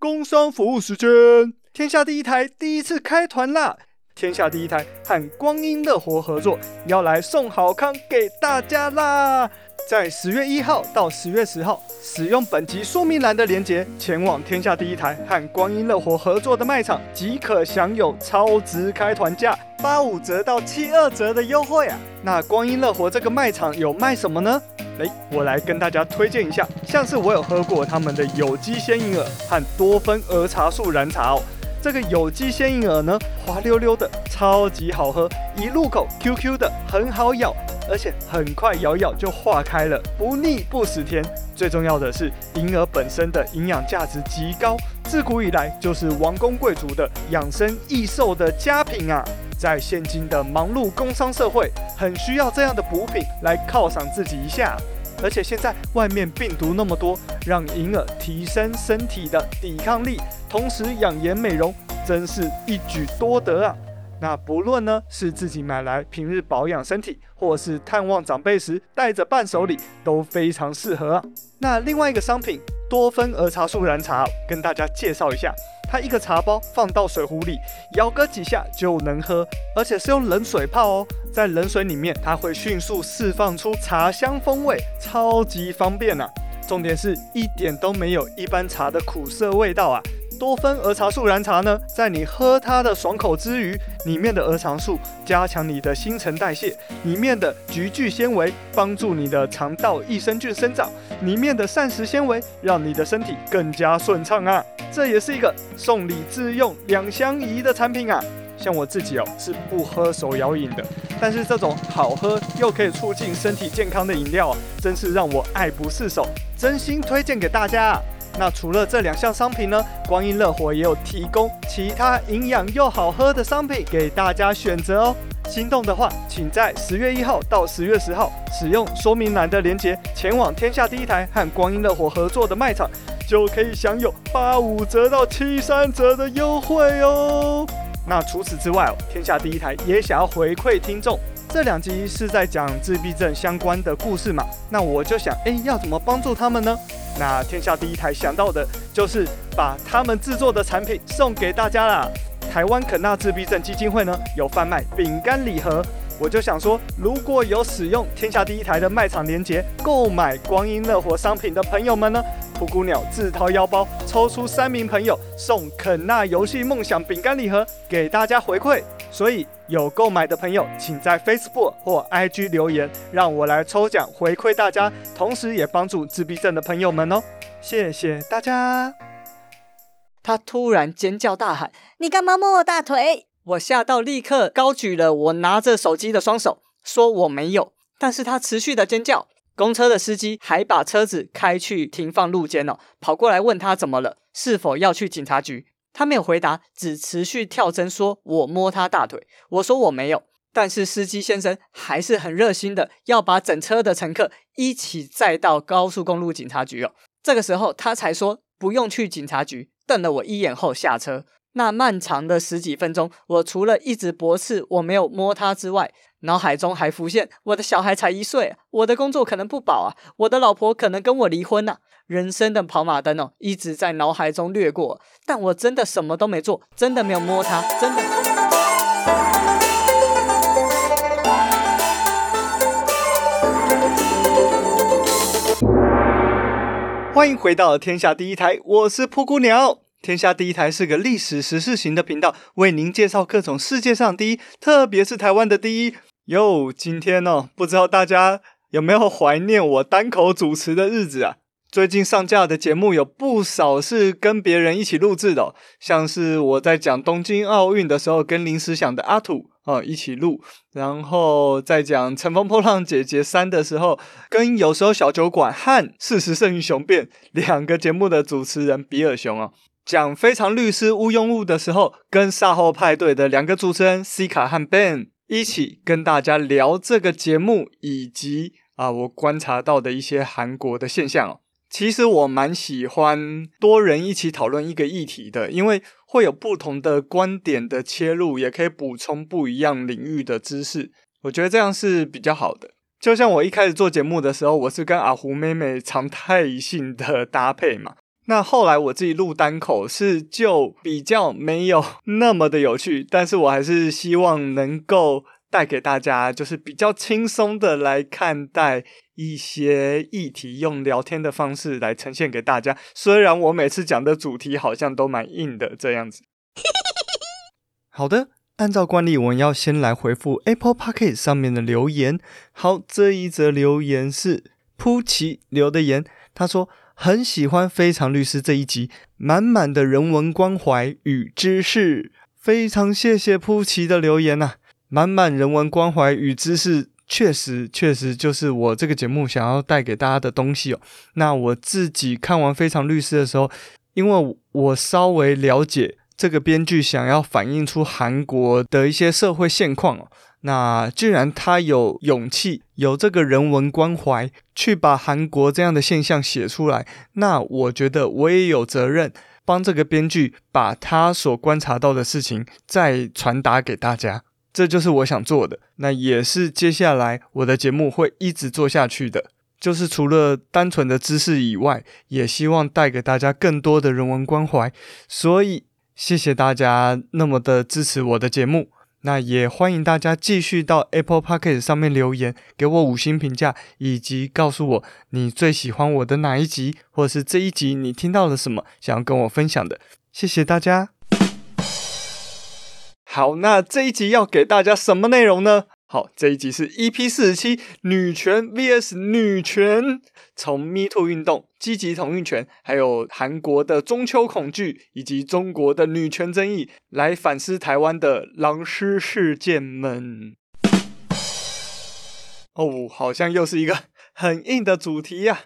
工商服务时间，天下第一台第一次开团啦！天下第一台和光阴乐活合作，要来送好康给大家啦！在十月一号到十月十号，使用本集说明栏的链接，前往天下第一台和光阴乐活合作的卖场，即可享有超值开团价八五折到七二折的优惠啊！那光阴乐活这个卖场有卖什么呢？诶，我来跟大家推荐一下，像是我有喝过他们的有机鲜银耳和多酚儿茶素燃茶哦。这个有机鲜银耳呢，滑溜溜的，超级好喝，一入口 QQ 的，很好咬，而且很快咬咬就化开了，不腻不死甜。最重要的是，银耳本身的营养价值极高，自古以来就是王公贵族的养生益寿的佳品啊。在现今的忙碌工商社会，很需要这样的补品来犒赏自己一下。而且现在外面病毒那么多，让银耳提升身体的抵抗力，同时养颜美容，真是一举多得啊！那不论呢是自己买来平日保养身体，或是探望长辈时带着伴手礼，都非常适合啊。那另外一个商品多酚儿茶素燃茶，跟大家介绍一下。它一个茶包放到水壶里，摇个几下就能喝，而且是用冷水泡哦，在冷水里面它会迅速释放出茶香风味，超级方便啊！重点是一点都没有一般茶的苦涩味道啊。多酚儿茶素燃茶呢，在你喝它的爽口之余，里面的儿茶素加强你的新陈代谢，里面的菊苣纤维帮助你的肠道益生菌生长，里面的膳食纤维让你的身体更加顺畅啊！这也是一个送礼自用两相宜的产品啊！像我自己哦，是不喝手摇饮的，但是这种好喝又可以促进身体健康的饮料啊，真是让我爱不释手，真心推荐给大家啊！那除了这两项商品呢，光阴乐活也有提供其他营养又好喝的商品给大家选择哦。心动的话，请在十月一号到十月十号使用说明栏的链接，前往天下第一台和光阴乐活合作的卖场，就可以享有八五折到七三折的优惠哦。那除此之外哦，天下第一台也想要回馈听众，这两集是在讲自闭症相关的故事嘛？那我就想，哎，要怎么帮助他们呢？那天下第一台想到的就是把他们制作的产品送给大家啦。台湾肯纳自闭症基金会呢，有贩卖饼干礼盒，我就想说，如果有使用天下第一台的卖场链接购买光阴乐活商品的朋友们呢，噗咕鸟自掏腰包抽出三名朋友送肯纳游戏梦想饼干礼盒给大家回馈。所以有购买的朋友，请在 Facebook 或 IG 留言，让我来抽奖回馈大家，同时也帮助自闭症的朋友们哦。谢谢大家。他突然尖叫大喊：“你干嘛摸我大腿？”我吓到，立刻高举了我拿着手机的双手，说我没有。但是他持续的尖叫，公车的司机还把车子开去停放路肩哦，跑过来问他怎么了，是否要去警察局。他没有回答，只持续跳针，说我摸他大腿。我说我没有，但是司机先生还是很热心的，要把整车的乘客一起载到高速公路警察局哦。这个时候他才说不用去警察局，瞪了我一眼后下车。那漫长的十几分钟，我除了一直驳斥我没有摸他之外，脑海中还浮现我的小孩才一岁，我的工作可能不保啊，我的老婆可能跟我离婚呐。人生的跑马灯哦，一直在脑海中掠过，但我真的什么都没做，真的没有摸他，真的。欢迎回到天下第一台，我是噗咕鸟。天下第一台是个历史时事型的频道，为您介绍各种世界上第一，特别是台湾的第一。哟，今天哦，不知道大家有没有怀念我单口主持的日子啊？最近上架的节目有不少是跟别人一起录制的，像是我在讲东京奥运的时候，跟临时想的阿土啊一起录；然后在讲《乘风破浪姐姐三》的时候，跟有时候小酒馆和事实胜于雄辩两个节目的主持人比尔熊啊，讲《非常律师禹英禑》的时候，跟赛后派对的两个主持人 C 卡和 Ben 一起跟大家聊这个节目，以及啊我观察到的一些韩国的现象哦。其实我蛮喜欢多人一起讨论一个议题的，因为会有不同的观点的切入，也可以补充不一样领域的知识。我觉得这样是比较好的。就像我一开始做节目的时候，我是跟阿胡妹妹常态性的搭配嘛。那后来我自己录单口是就比较没有那么的有趣，但是我还是希望能够带给大家，就是比较轻松的来看待一些议题，用聊天的方式来呈现给大家。虽然我每次讲的主题好像都蛮硬的这样子。好的，按照惯例，我们要先来回复 Apple Podcast 上面的留言。好，这一则留言是扑奇留的言，他说。很喜欢《非常律师》这一集，满满的人文关怀与知识，非常谢谢扑奇的留言呐、啊！满满人文关怀与知识，确实确实就是我这个节目想要带给大家的东西哦。那我自己看完《非常律师》的时候，因为我稍微了解这个编剧想要反映出韩国的一些社会现况哦。那既然他有勇气，有这个人文关怀，去把韩国这样的现象写出来，那我觉得我也有责任帮这个编剧把他所观察到的事情再传达给大家。这就是我想做的，那也是接下来我的节目会一直做下去的。就是除了单纯的知识以外，也希望带给大家更多的人文关怀。所以谢谢大家那么的支持我的节目。那也欢迎大家继续到 Apple p o c k e t 上面留言，给我五星评价，以及告诉我你最喜欢我的哪一集，或者是这一集你听到了什么想要跟我分享的。谢谢大家。好，那这一集要给大家什么内容呢？好，这一集是 EP 四十七，女权 VS 女权。从 Me Too 运动、积极同运权，还有韩国的中秋恐惧，以及中国的女权争议，来反思台湾的狼师事件们。哦，好像又是一个很硬的主题呀、啊！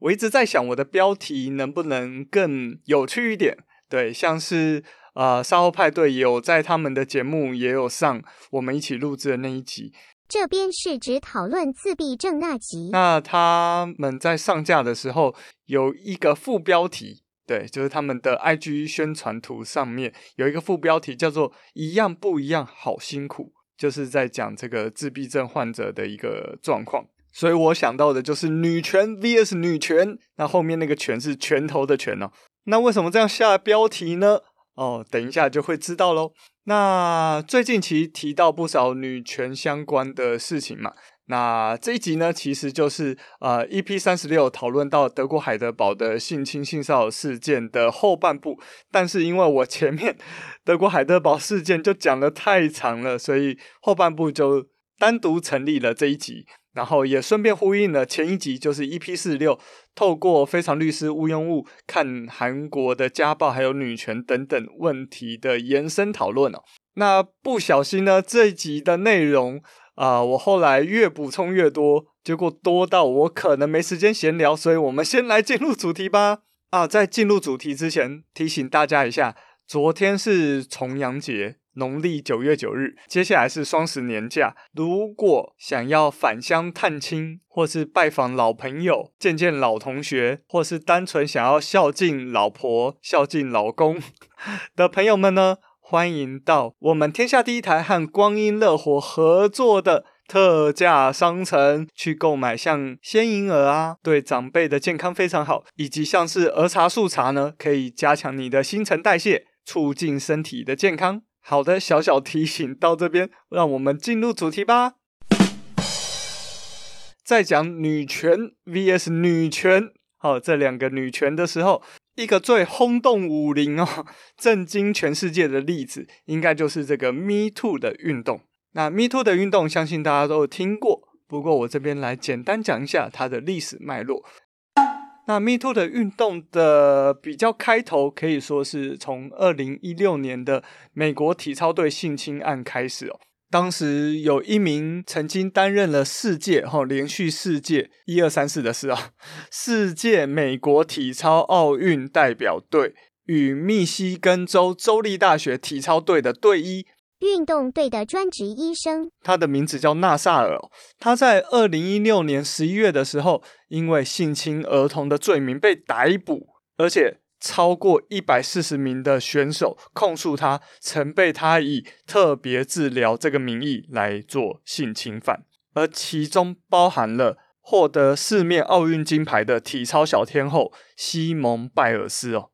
我一直在想，我的标题能不能更有趣一点？对，像是呃，稍后派对也有在他们的节目也有上我们一起录制的那一集。这边是指讨论自闭症那集。那他们在上架的时候有一个副标题，对，就是他们的 IG 宣传图上面有一个副标题叫做“一样不一样，好辛苦”，就是在讲这个自闭症患者的一个状况。所以我想到的就是女权 vs 女权，那后面那个“权”是拳头的“拳”哦。那为什么这样下标题呢？哦，等一下就会知道喽。那最近其实提到不少女权相关的事情嘛。那这一集呢，其实就是呃 EP 三十六讨论到德国海德堡的性侵性骚扰事件的后半部。但是因为我前面 德国海德堡事件就讲的太长了，所以后半部就单独成立了这一集。然后也顺便呼应了前一集，就是 EP 四六，透过非常律师毋庸物看韩国的家暴还有女权等等问题的延伸讨论哦。那不小心呢，这一集的内容啊、我后来越补充越多，结果多到我可能没时间闲聊，所以我们先来进入主题吧。啊，在进入主题之前，提醒大家一下，昨天是重阳节。农历九月九日，接下来是双十年假。如果想要返乡探亲，或是拜访老朋友、见见老同学，或是单纯想要孝敬老婆、孝敬老公的朋友们呢，欢迎到我们天下第一台和光阴乐活合作的特价商城去购买，像鲜银耳啊，对长辈的健康非常好，以及像是儿茶素茶呢，可以加强你的新陈代谢，促进身体的健康。好的，小小提醒到这边，让我们进入主题吧。在讲女权 vs 女权，好，这两个女权的时候，一个最轰动武林哦，震惊全世界的例子，应该就是这个 Me Too 的运动。那 Me Too 的运动，相信大家都有听过，不过我这边来简单讲一下它的历史脉络。那 Me Too 的运动的比较开头，可以说是从二零一六年的美国体操队性侵案开始哦。当时有一名曾经担任了世界哈连续世界一二三四的事啊，世界美国体操奥运代表队与密西根州州立大学体操队的队医。运动队的专职医生，他的名字叫纳萨尔。他在二零一六年十一月的时候，因为性侵儿童的罪名被逮捕，而且超过一百四十名的选手控诉他曾被他以特别治疗这个名义来做性侵犯，而其中包含了获得四面奥运金牌的体操小天后西蒙拜尔斯哦。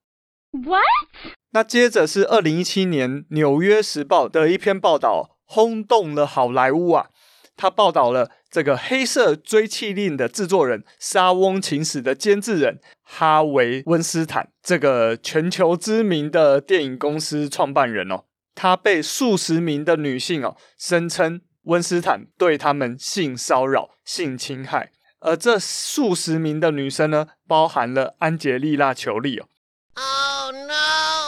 What？那接着是二零一七年《纽约时报》的一篇报道，轰动了好莱坞啊！他报道了这个《黑色追缉令》的制作人、《沙翁情史》的监制人哈维·温斯坦，这个全球知名的电影公司创办人哦。他被数十名的女性哦声称温斯坦对他们性骚扰、性侵害，而这数十名的女生呢，包含了安洁莉娜·裘莉哦。Oh no！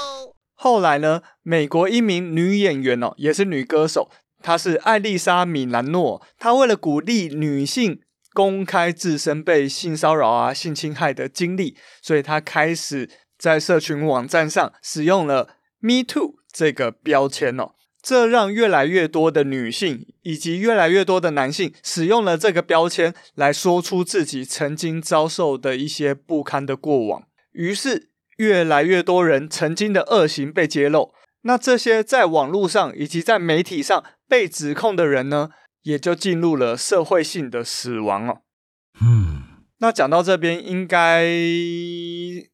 后来呢，美国一名女演员哦，也是女歌手，她是艾丽莎·米兰诺。她为了鼓励女性公开自身被性骚扰啊、性侵害的经历，所以她开始在社群网站上使用了 “Me Too”。这个标签哦，这让越来越多的女性以及越来越多的男性使用了这个标签来说出自己曾经遭受的一些不堪的过往，于是越来越多人曾经的恶行被揭露。那这些在网络上以及在媒体上被指控的人呢，也就进入了社会性的死亡哦。嗯，那讲到这边，应该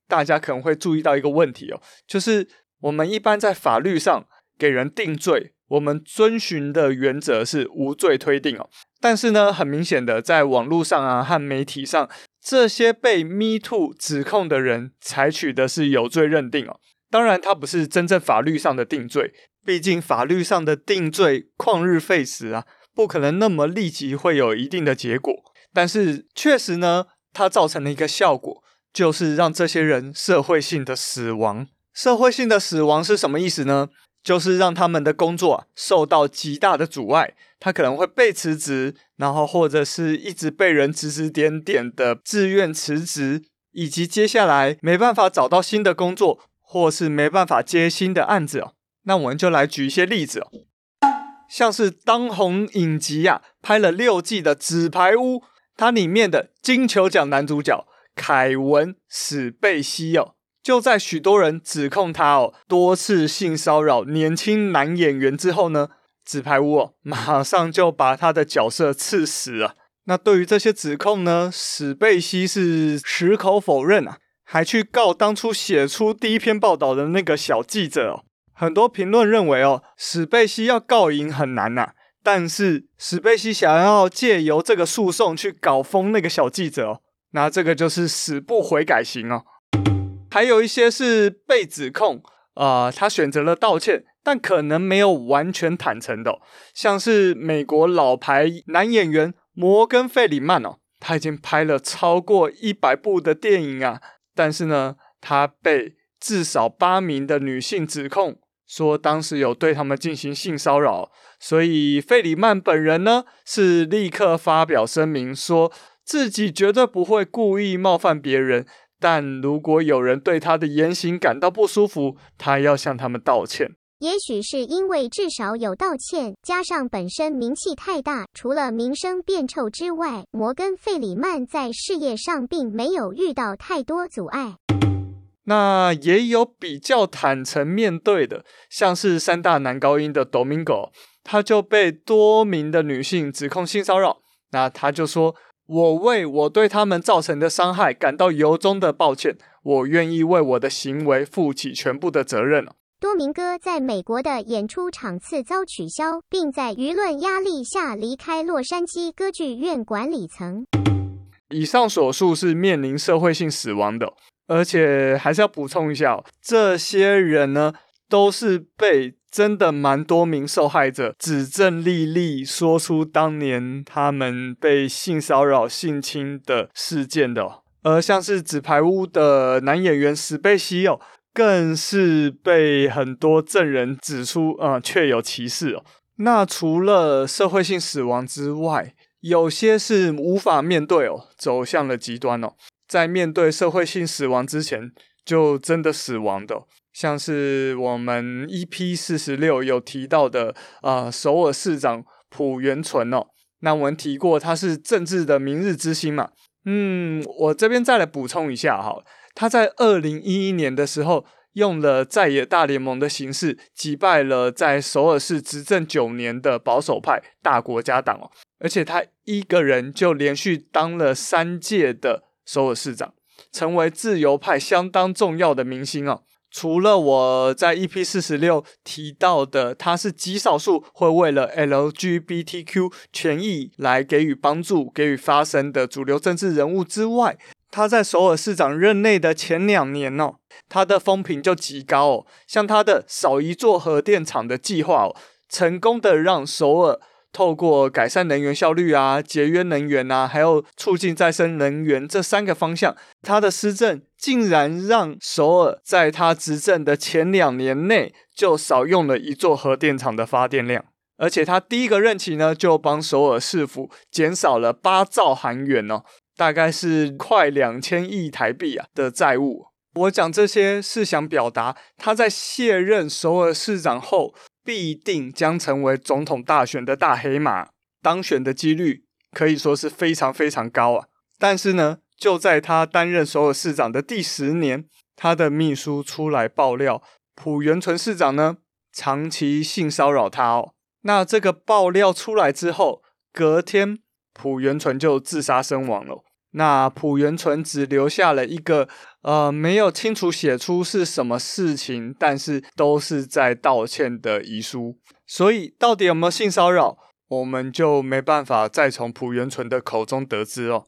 大家可能会注意到一个问题哦，就是。我们一般在法律上给人定罪，我们遵循的原则是无罪推定哦。但是呢，很明显的，在网络上啊和媒体上，这些被 Me Too 指控的人采取的是有罪认定哦。当然，它不是真正法律上的定罪，毕竟法律上的定罪旷日费时啊，不可能那么立即会有一定的结果。但是确实呢，它造成了一个效果，就是让这些人社会性的死亡。社会性的死亡是什么意思呢？就是让他们的工作受到极大的阻碍，他可能会被辞职，然后或者是一直被人指指点点的自愿辞职，以及接下来没办法找到新的工作，或是没办法接新的案子哦。那我们就来举一些例子哦，像是当红影集啊拍了六季的《纸牌屋》，它里面的金球奖男主角凯文史贝西哦。就在许多人指控他哦多次性骚扰年轻男演员之后呢，纸牌屋哦马上就把他的角色刺死了。那对于这些指控呢，史贝西是矢口否认啊，还去告当初写出第一篇报道的那个小记者哦。很多评论认为哦，史贝西要告赢很难呐，但是史贝西想要借由这个诉讼去搞疯那个小记者哦，那这个就是死不悔改型哦。还有一些是被指控，呃，他选择了道歉，但可能没有完全坦诚的、像是美国老牌男演员摩根·费里曼哦，他已经拍了超过一百部的电影啊，但是呢，他被至少八名的女性指控说当时有对他们进行性骚扰，所以费里曼本人呢是立刻发表声明，说自己绝对不会故意冒犯别人。但如果有人对他的言行感到不舒服，他要向他们道歉。也许是因为至少有道歉，加上本身名气太大，除了名声变臭之外，摩根·费里曼在事业上并没有遇到太多阻碍。那也有比较坦诚面对的，像是三大男高音的 Domingo，他就被多名的女性指控性骚扰，那他就说。我为我对他们造成的伤害感到由衷的抱歉，我愿意为我的行为负起全部的责任。多明戈在美国的演出场次遭取消，并在舆论压力下离开洛杉矶歌剧院管理层。以上所述是面临社会性死亡的，而且还是要补充一下，这些人呢都是被。真的蛮多名受害者指证莉莉说出当年他们被性骚扰、性侵的事件的，而像是纸牌屋的男演员史贝西哦，更是被很多证人指出，呃，确有其事哦。那除了社会性死亡之外，有些是无法面对哦，走向了极端哦，在面对社会性死亡之前，就真的死亡的。像是我们 EP 四十六有提到的啊、首尔市长朴元淳哦，那我们提过他是政治的明日之星嘛，嗯，我这边再来补充一下哈，他在二零一一年的时候用了在野大联盟的形式击败了在首尔市执政九年的保守派大国家党哦，而且他一个人就连续当了三届的首尔市长，成为自由派相当重要的明星哦。除了我在 EP 四十六提到的，他是极少数会为了 LGBTQ 权益来给予帮助、给予发声的主流政治人物之外，他在首尔市长任内的前两年哦，他的风评就极高哦。像他的少一座核电厂的计划哦，成功的让首尔。透过改善能源效率啊、节约能源啊，还有促进再生能源这三个方向，他的施政竟然让首尔在他执政的前两年内就少用了一座核电厂的发电量，而且他第一个任期呢，就帮首尔市府减少了八兆韩元哦，大概是快两千亿台币啊的债务。我讲这些是想表达他在卸任首尔市长后。必定将成为总统大选的大黑马，当选的几率可以说是非常非常高啊！但是呢，就在他担任首尔市长的第十年，他的秘书出来爆料，朴元淳市长呢长期性骚扰他哦。那这个爆料出来之后，隔天朴元淳就自杀身亡了。那朴元淳只留下了一个，呃，没有清楚写出是什么事情，但是都是在道歉的遗书。所以到底有没有性骚扰，我们就没办法再从朴元淳的口中得知哦。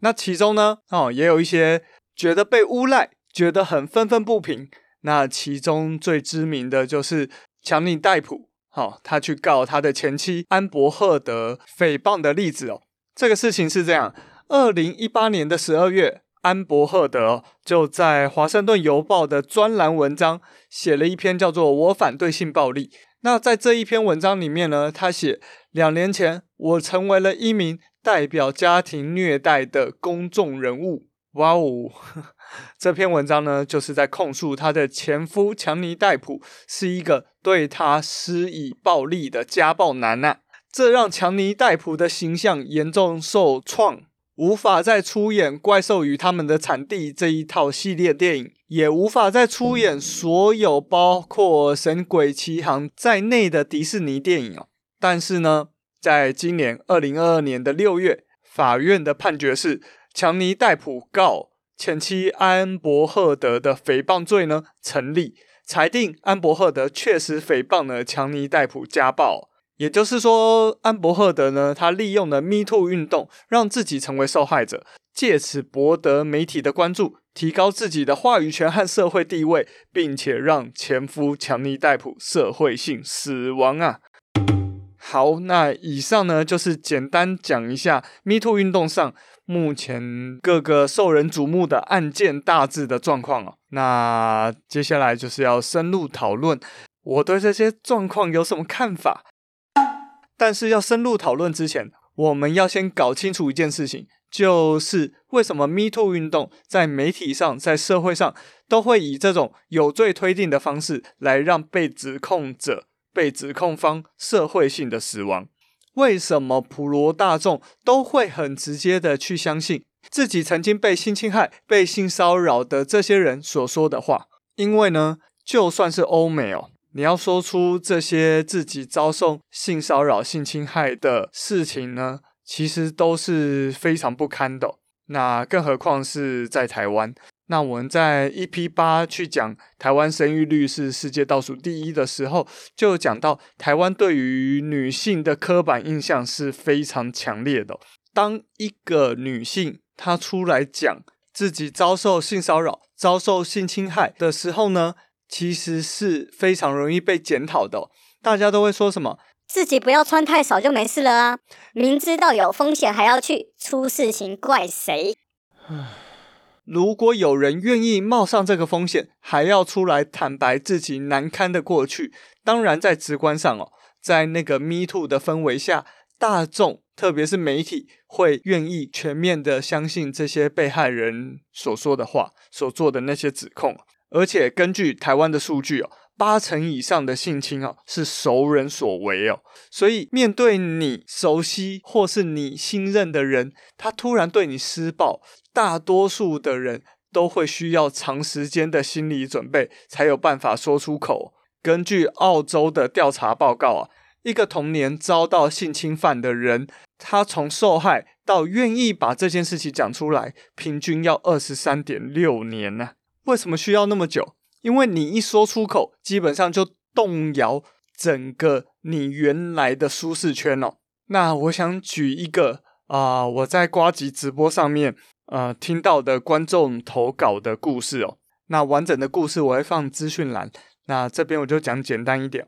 那其中呢，哦，也有一些觉得被诬赖，觉得很愤愤不平。那其中最知名的就是强尼戴普，好、哦，他去告他的前妻安柏赫德诽谤的例子哦。这个事情是这样。二零一八年的十二月，安柏赫德就在《华盛顿邮报》的专栏文章写了一篇叫做《我反对性暴力》。那在这一篇文章里面呢，他写两年前我成为了一名代表家庭虐待的公众人物。哇哦，这篇文章呢，就是在控诉他的前夫强尼戴普是一个对他施以暴力的家暴男呐、啊。这让强尼戴普的形象严重受创。无法再出演《怪兽与他们的产地》这一套系列电影，也无法再出演所有包括《神鬼奇航》在内的迪士尼电影哦。但是呢，在今年二零二二年的六月，法院的判决是，强尼戴普告前妻安柏赫德的诽谤罪呢成立，裁定安柏赫德确实诽谤了强尼戴普家暴。也就是说，安柏赫德呢，他利用了 Me Too 运动，让自己成为受害者，借此博得媒体的关注，提高自己的话语权和社会地位，并且让前夫强尼戴普社会性死亡啊。好，那以上呢，就是简单讲一下 Me Too 运动上目前各个受人瞩目的案件大致的状况哦。那接下来就是要深入讨论我对这些状况有什么看法。但是要深入讨论之前，我们要先搞清楚一件事情，就是为什么 Me Too 运动在媒体上、在社会上都会以这种有罪推定的方式来让被指控者、被指控方社会性的死亡？为什么普罗大众都会很直接的去相信自己曾经被性侵害、被性骚扰的这些人所说的话？因为呢，就算是欧美哦。你要说出这些自己遭受性骚扰、性侵害的事情呢，其实都是非常不堪的。那更何况是在台湾。那我们在 EP 八去讲台湾生育率是世界倒数第一的时候，就讲到台湾对于女性的刻板印象是非常强烈的。当一个女性她出来讲自己遭受性骚扰、遭受性侵害的时候呢，其实是非常容易被检讨的哦，大家都会说什么？自己不要穿太少就没事了啊！明知道有风险还要去，出事情怪谁？如果有人愿意冒上这个风险，还要出来坦白自己难堪的过去，当然在直观上哦，在那个 Me Too 的氛围下，大众特别是媒体会愿意全面的相信这些被害人所说的话，所做的那些指控。而且根据台湾的数据哦，八成以上的性侵哦是熟人所为哦，所以面对你熟悉或是你信任的人，他突然对你施暴，大多数的人都会需要长时间的心理准备，才有办法说出口。根据澳洲的调查报告啊，一个童年遭到性侵犯的人，他从受害到愿意把这件事情讲出来，平均要二十三点六年呢、为什么需要那么久？因为你一说出口，基本上就动摇整个你原来的舒适圈哦。那我想举一个啊、我在瓜吉直播上面呃听到的观众投稿的故事哦。那完整的故事我会放资讯栏，那这边我就讲简单一点。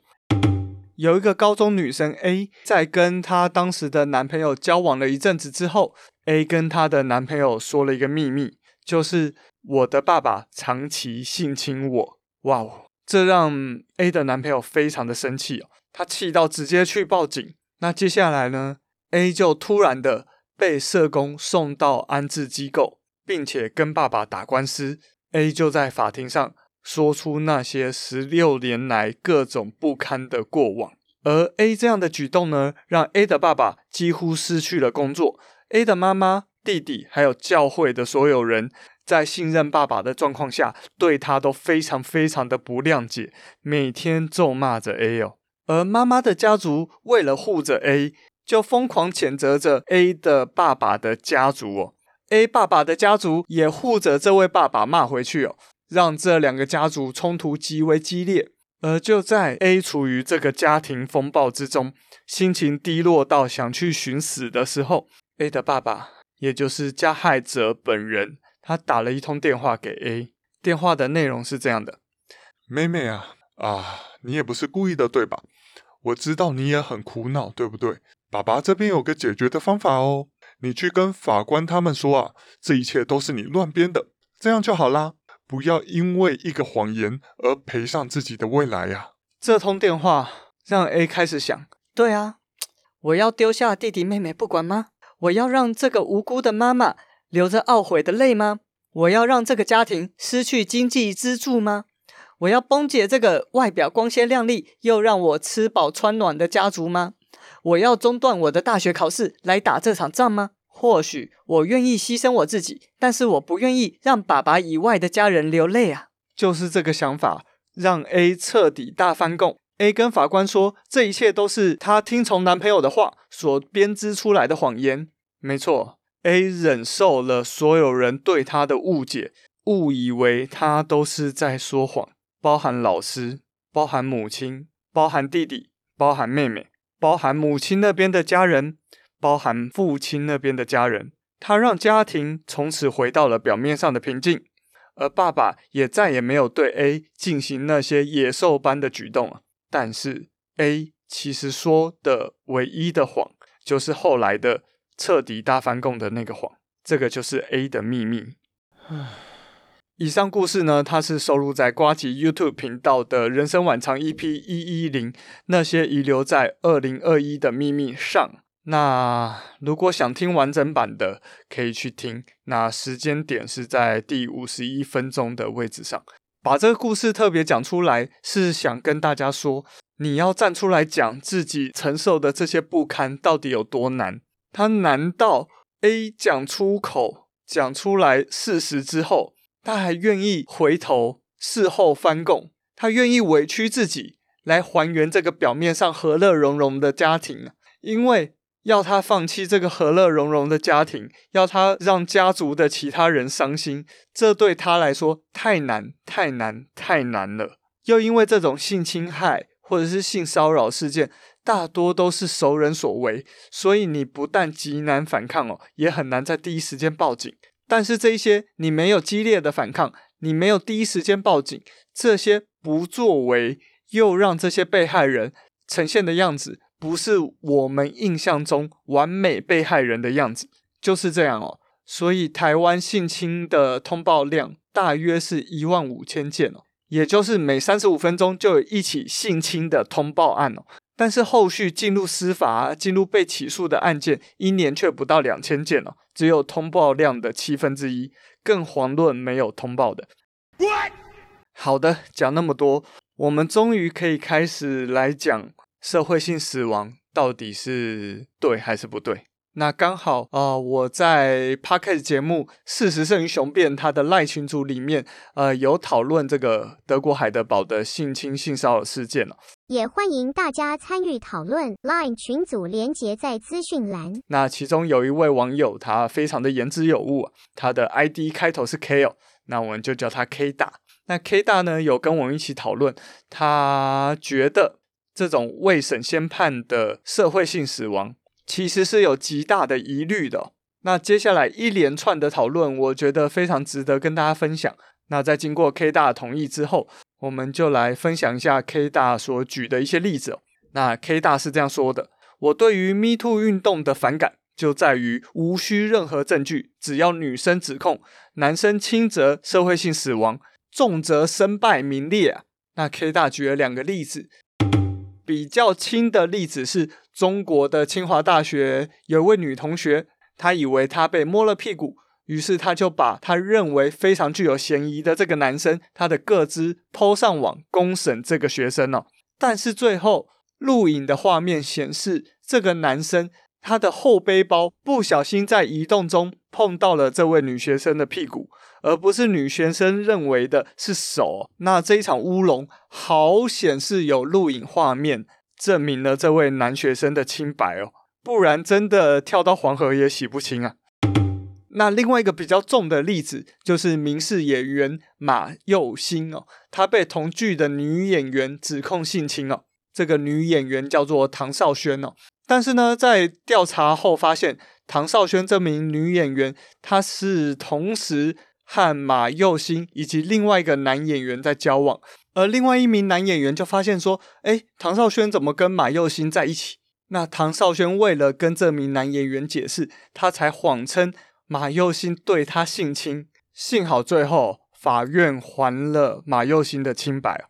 有一个高中女生 A 在跟她当时的男朋友交往了一阵子之后，A 跟她的男朋友说了一个秘密，就是我的爸爸长期性侵我。哇哦，这让 A 的男朋友非常的生气，他气到直接去报警。那接下来呢，A 就突然的被社工送到安置机构，并且跟爸爸打官司。A 就在法庭上说出那些十六年来各种不堪的过往，而 A 这样的举动呢，让 A 的爸爸几乎失去了工作。A 的妈妈、弟弟还有教会的所有人，在信任爸爸的状况下，对他都非常非常的不谅解，每天咒骂着 A 哦。而妈妈的家族为了护着 A，就疯狂谴责着 A 的爸爸的家族哦。A 爸爸的家族也护着这位爸爸骂回去哦，让这两个家族冲突极为激烈。而就在 A 处于这个家庭风暴之中，心情低落到想去寻死的时候，A 的爸爸，也就是加害者本人，他打了一通电话给 A。电话的内容是这样的：“妹妹啊，啊，你也不是故意的，对吧？我知道你也很苦恼，对不对？爸爸这边有个解决的方法哦。”你去跟法官他们说啊，这一切都是你乱编的，这样就好啦。不要因为一个谎言而赔上自己的未来呀。这通电话让 A 开始想：对啊，我要丢下弟弟妹妹不管吗？我要让这个无辜的妈妈流着懊悔的泪吗？我要让这个家庭失去经济支柱吗？我要崩解这个外表光鲜亮丽又让我吃饱穿暖的家族吗？我要中断我的大学考试来打这场仗吗？或许我愿意牺牲我自己，但是我不愿意让爸爸以外的家人流泪啊！就是这个想法让 A 彻底大翻供。A 跟法官说，这一切都是她听从男朋友的话所编织出来的谎言。没错，A 忍受了所有人对他的误解，误以为他都是在说谎，包含老师，包含母亲，包含弟弟，包含妹妹。包含母亲那边的家人，包含父亲那边的家人，他让家庭从此回到了表面上的平静，而爸爸也再也没有对 A 进行那些野兽般的举动了。但是 A 其实说的唯一的谎，就是后来的彻底大翻供的那个谎，这个就是 A 的秘密。以上故事呢，它是收录在瓜吉 YouTube 频道的人生晚长 EP 一一零那些遗留在二零二一的秘密上。那如果想听完整版的，可以去听。那时间点是在第五十一分钟的位置上。把这个故事特别讲出来，是想跟大家说，你要站出来讲自己承受的这些不堪到底有多难。他难道 A 讲出口，讲出来事实之后，他还愿意回头事后翻供，他愿意委屈自己来还原这个表面上和乐融融的家庭，因为要他放弃这个和乐融融的家庭，要他让家族的其他人伤心，这对他来说太难、太难、太难了。又因为这种性侵害或者是性骚扰事件，大多都是熟人所为，所以你不但极难反抗哦，也很难在第一时间报警。但是这些你没有激烈的反抗，你没有第一时间报警，这些不作为又让这些被害人呈现的样子，不是我们印象中完美被害人的样子，就是这样哦。所以台湾性侵的通报量大约是一万五千件哦，也就是每三十五分钟就有一起性侵的通报案哦。但是后续进入司法、进入被起诉的案件，一年却不到两千件哦，只有通报量的七分之一，更遑论没有通报的。What? 好的，讲那么多，我们终于可以开始来讲社会性死亡到底是对还是不对？那刚好，呃，我在 Podcast 节目《事实胜于雄辩》他的赖群组里面，呃，有讨论这个德国海德堡的性侵性骚扰事件了。也欢迎大家参与讨论，Line 群组连结在资讯栏。那其中有一位网友，他非常的言之有物，他的 ID 开头是 K 哦，那我们就叫他 K 大。那 K 大呢，有跟我们一起讨论，他觉得这种未审先判的社会性死亡。其实是有极大的疑虑的。那接下来一连串的讨论，我觉得非常值得跟大家分享。那在经过 K 大同意之后，我们就来分享一下 K 大所举的一些例子。那 K 大是这样说的：我对于 Me Too 运动的反感就在于无需任何证据，只要女生指控，男生轻则社会性死亡，重则身败名裂啊。那 K 大举了两个例子。比较轻的例子是中国的清华大学有一位女同学，她以为她被摸了屁股，于是她就把她认为非常具有嫌疑的这个男生他的个资 PO 上网公审这个学生哦。但是最后录影的画面显示，这个男生他的后背包不小心在移动中碰到了这位女学生的屁股。而不是女学生认为的是手，那这一场乌龙好显是有录影画面证明了这位男学生的清白哦，不然真的跳到黄河也洗不清啊。那另外一个比较重的例子就是民视演员马又欣哦，他被同剧的女演员指控性侵哦，这个女演员叫做唐少轩哦，但是呢，在调查后发现唐少轩这名女演员她是同时。和马佑星以及另外一个男演员在交往，而另外一名男演员就发现说：“诶，唐少轩怎么跟马佑星在一起？”那唐少轩为了跟这名男演员解释，他才谎称马佑星对他性侵。幸好最后法院还了马佑星的清白。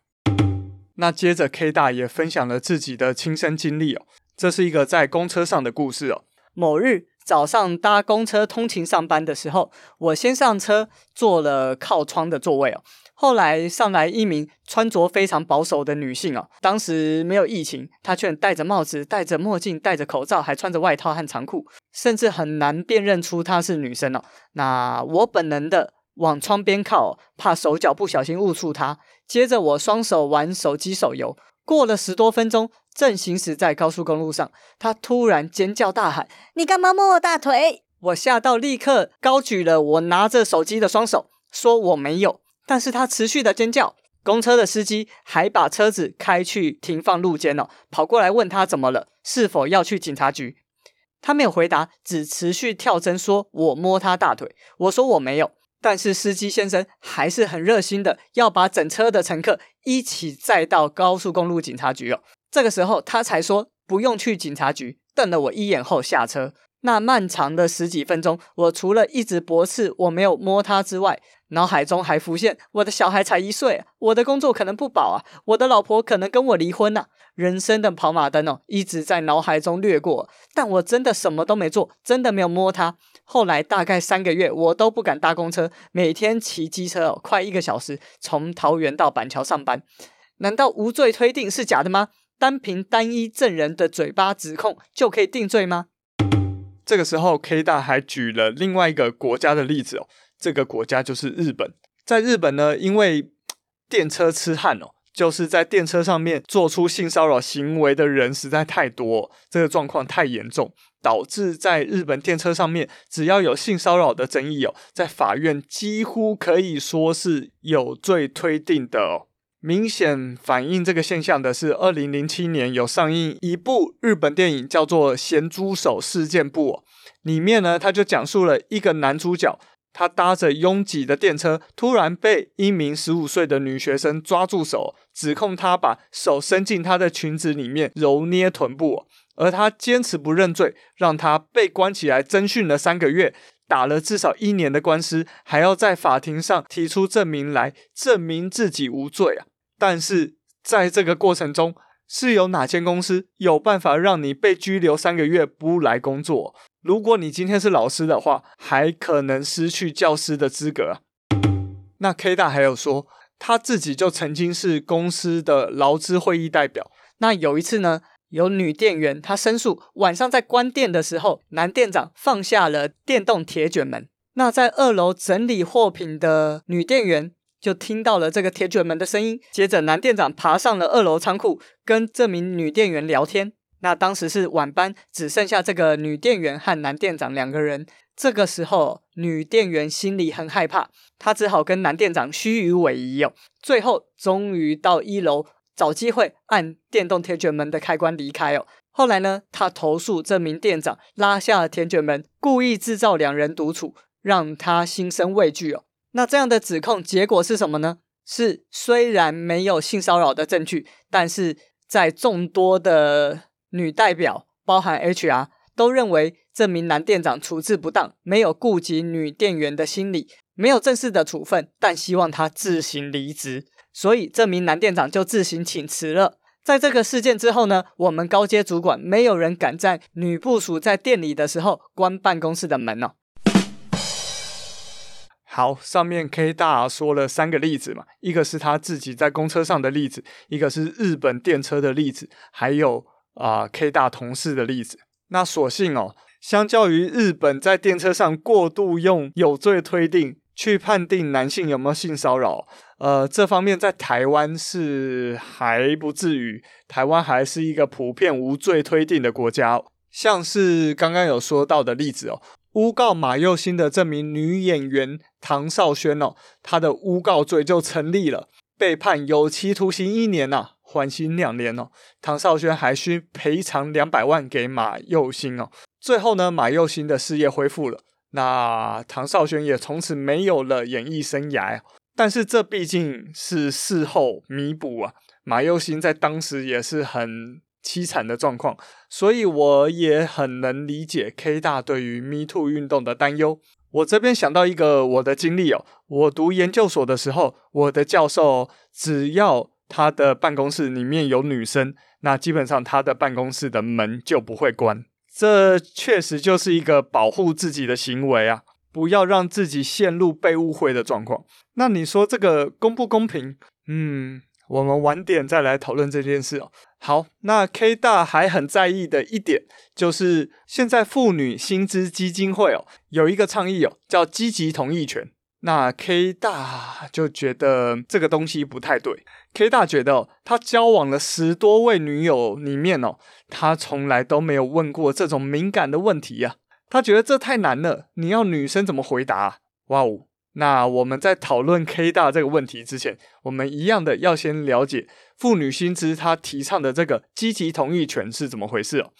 那接着 K 大也分享了自己的亲身经历哦，这是一个在公车上的故事哦。某日。早上搭公车通勤上班的时候，我先上车坐了靠窗的座位哦。后来上来一名穿着非常保守的女性哦，当时没有疫情，她却戴着帽子、戴着墨镜、戴着口罩，还穿着外套和长裤，甚至很难辨认出她是女生哦。那我本能的往窗边靠，怕手脚不小心误触她。接着我双手玩手机手游，过了十多分钟。正行驶在高速公路上，他突然尖叫大喊：“你干嘛摸我大腿？”我吓到，立刻高举了我拿着手机的双手，说我没有。但是他持续的尖叫，公车的司机还把车子开去停放路肩了，跑过来问他怎么了，是否要去警察局。他没有回答，只持续跳针，说我摸他大腿。我说我没有，但是司机先生还是很热心的，要把整车的乘客一起载到高速公路警察局哦。这个时候，他才说不用去警察局，瞪了我一眼后下车。那漫长的十几分钟，我除了一直驳斥我没有摸他之外，脑海中还浮现我的小孩才一岁，我的工作可能不保啊，我的老婆可能跟我离婚呐，人生的跑马灯哦，一直在脑海中掠过。但我真的什么都没做，真的没有摸他。后来大概三个月，我都不敢搭公车，每天骑机车哦，快一个小时从桃园到板桥上班。难道无罪推定是假的吗？单凭单一证人的嘴巴指控就可以定罪吗？这个时候，K 大还举了另外一个国家的例子哦，这个国家就是日本。在日本呢，因为电车痴汉哦，就是在电车上面做出性骚扰行为的人实在太多，这个状况太严重，导致在日本电车上面，只要有性骚扰的争议哦，在法院几乎可以说是有罪推定的哦。明显反映这个现象的是，二零零七年有上映一部日本电影，叫做《咸猪手事件簿》哦。里面呢，他就讲述了一个男主角，他搭着拥挤的电车，突然被一名十五岁的女学生抓住手，指控他把手伸进她的裙子里面揉捏臀部，而他坚持不认罪，让他被关起来侦讯了三个月，打了至少一年的官司，还要在法庭上提出证明来证明自己无罪啊。但是在这个过程中，是有哪间公司有办法让你被拘留三个月不来工作？如果你今天是老师的话，还可能失去教师的资格。那 K 大还有说，他自己就曾经是公司的劳资会议代表。那有一次呢，有女店员她申诉，晚上在关店的时候，男店长放下了电动铁卷门。那在二楼整理货品的女店员就听到了这个铁卷门的声音，接着男店长爬上了二楼仓库，跟这名女店员聊天。那当时是晚班，只剩下这个女店员和男店长两个人。这个时候，女店员心里很害怕，她只好跟男店长虚与委蛇哦。最后，终于到一楼找机会按电动铁卷门的开关离开哦。后来呢，她投诉这名店长拉下了铁卷门，故意制造两人独处，让她心生畏惧哦。那这样的指控结果是什么呢？是虽然没有性骚扰的证据，但是在众多的女代表，包含 HR，都认为。这名男店长处置不当，没有顾及女店员的心理，没有正式的处分，但希望他自行离职，所以这名男店长就自行请辞了。在这个事件之后呢，我们高阶主管没有人敢在女部署在店里的时候关办公室的门哦。好，上面 K 大说了三个例子嘛，一个是他自己在公车上的例子，一个是日本电车的例子，还有啊、K 大同事的例子。那所幸哦。相较于日本在电车上过度用有罪推定去判定男性有没有性骚扰，呃，这方面在台湾是还不至于，台湾还是一个普遍无罪推定的国家。像是刚刚有说到的例子哦，诬告马佑新的这名女演员唐少轩哦，她的诬告罪就成立了，被判有期徒刑一年呐、啊，缓刑两年哦。唐少轩还需赔偿两百万给马佑星哦。最后呢，马佑星的事业恢复了，那唐少轩也从此没有了演艺生涯。但是这毕竟是事后弥补啊，马佑星在当时也是很凄惨的状况，所以我也很能理解 K 大对于 Me Too 运动的担忧。我这边想到一个我的经历哦，我读研究所的时候，我的教授只要他的办公室里面有女生，那基本上他的办公室的门就不会关。这确实就是一个保护自己的行为啊，不要让自己陷入被误会的状况。那你说这个公不公平？嗯，我们晚点再来讨论这件事哦。好，那 K 大还很在意的一点，就是现在妇女薪资基金会哦，有一个倡议哦，叫积极同意权。那 K 大就觉得这个东西不太对。K 大觉得，他交往了十多位女友里面哦，他从来都没有问过这种敏感的问题呀。他觉得这太难了，你要女生怎么回答？哇哦！那我们在讨论 K 大这个问题之前，我们一样的要先了解妇女新知他提倡的这个积极同意权是怎么回事哦。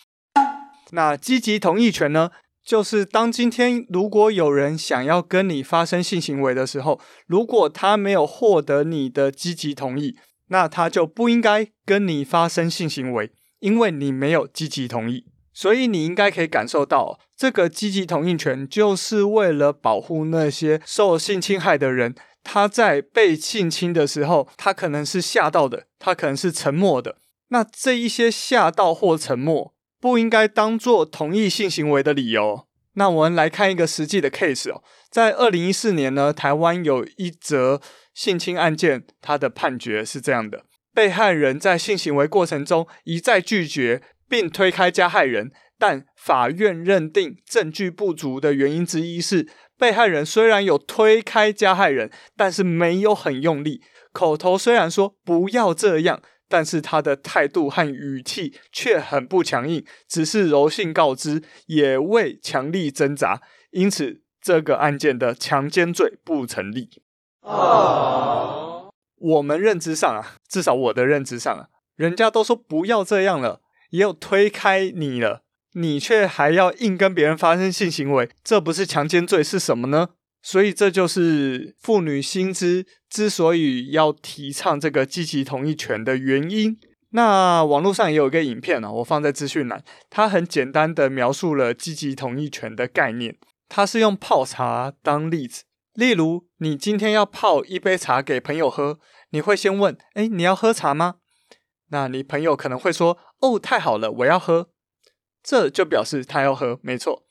那积极同意权呢？就是当今天如果有人想要跟你发生性行为的时候，如果他没有获得你的积极同意，那他就不应该跟你发生性行为，因为你没有积极同意。所以你应该可以感受到，这个积极同意权就是为了保护那些受性侵害的人。他在被性侵的时候，他可能是吓到的，他可能是沉默的。那这一些吓到或沉默，不应该当做同意性行为的理由。那我们来看一个实际的 case 哦，在二零一四年呢，台湾有一则性侵案件，它的判决是这样的：被害人在性行为过程中一再拒绝并推开加害人，但法院认定证据不足的原因之一是，被害人虽然有推开加害人，但是没有很用力，口头虽然说不要这样。但是他的态度和语气却很不强硬，只是柔性告知，也未强力挣扎，因此这个案件的强奸罪不成立。啊，我们认知上啊，至少我的认知上啊，人家都说不要这样了，也有推开你了，你却还要硬跟别人发生性行为，这不是强奸罪是什么呢？所以这就是妇女新知之所以要提倡这个积极同意权的原因。那网络上也有一个影片啊，我放在资讯栏，它很简单的描述了积极同意权的概念。它是用泡茶当例子，例如你今天要泡一杯茶给朋友喝，你会先问：“诶，你要喝茶吗？”那你朋友可能会说：“哦，太好了，我要喝。”这就表示他要喝，没错。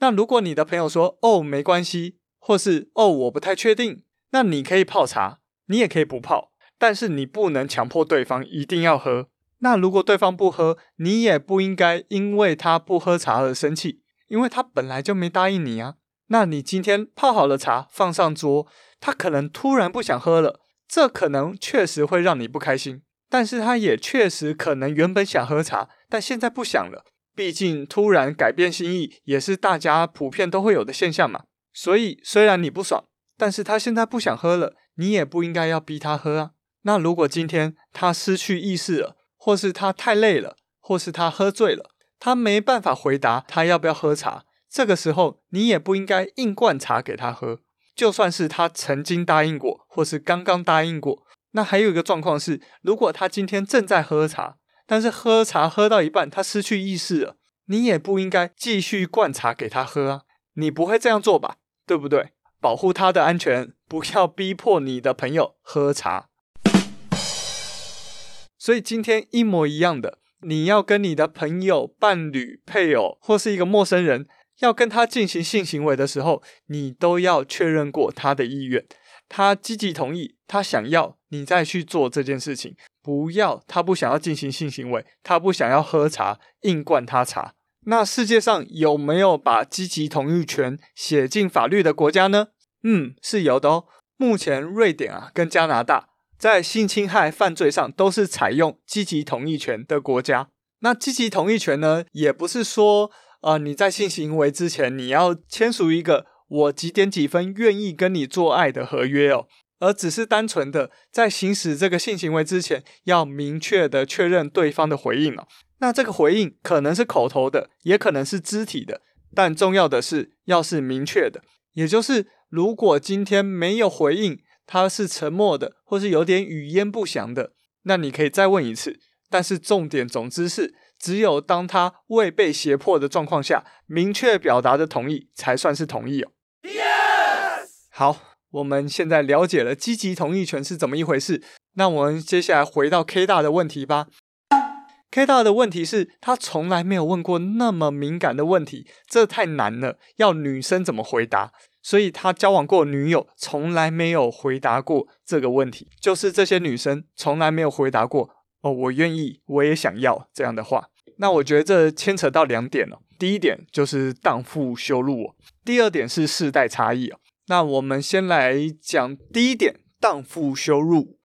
那如果你的朋友说：“哦，没关系。”或是哦，我不太确定。那你可以泡茶，你也可以不泡，但是你不能强迫对方一定要喝。那如果对方不喝，你也不应该因为他不喝茶而生气，因为他本来就没答应你啊。那你今天泡好了茶放上桌，他可能突然不想喝了，这可能确实会让你不开心。但是他也确实可能原本想喝茶，但现在不想了。毕竟突然改变心意也是大家普遍都会有的现象嘛。所以虽然你不爽，但是他现在不想喝了，你也不应该要逼他喝啊。那如果今天他失去意识了，或是他太累了，或是他喝醉了，他没办法回答他要不要喝茶。这个时候，你也不应该硬灌茶给他喝。就算是他曾经答应过，或是刚刚答应过，那还有一个状况是，如果他今天正在喝茶，但是喝茶喝到一半，他失去意识了，你也不应该继续灌茶给他喝啊。你不会这样做吧？对不对？保护他的安全，不要逼迫你的朋友喝茶。所以今天一模一样的，你要跟你的朋友、伴侣、配偶或是一个陌生人，要跟他进行性行为的时候，你都要确认过他的意愿，他积极同意，他想要你再去做这件事情，不要他不想要进行性行为，他不想要喝茶，硬灌他茶。那世界上有没有把积极同意权写进法律的国家呢？嗯，是有的哦。目前瑞典啊跟加拿大。在性侵害犯罪上都是采用积极同意权的国家。那积极同意权呢，也不是说，呃，你在性行为之前你要签署一个我几点几分愿意跟你做爱的合约哦，而只是单纯的在行使这个性行为之前要明确的确认对方的回应哦。那这个回应可能是口头的，也可能是肢体的，但重要的是要是明确的，也就是如果今天没有回应。他是沉默的，或是有点语焉不详的，那你可以再问一次。但是重点，总之是，只有当他未被胁迫的状况下，明确表达的同意，才算是同意哦。Yes! 好，我们现在了解了积极同意权是怎么一回事。那我们接下来回到 K 大的问题吧。K 大的问题是他从来没有问过那么敏感的问题，这太难了，要女生怎么回答？所以他交往过女友，从来没有回答过这个问题。就是这些女生从来没有回答过“哦，我愿意，我也想要”这样的话。那我觉得这牵扯到两点了。第一点就是荡妇羞辱哦，第二点是世代差异哦。那我们先来讲第一点，荡妇羞辱。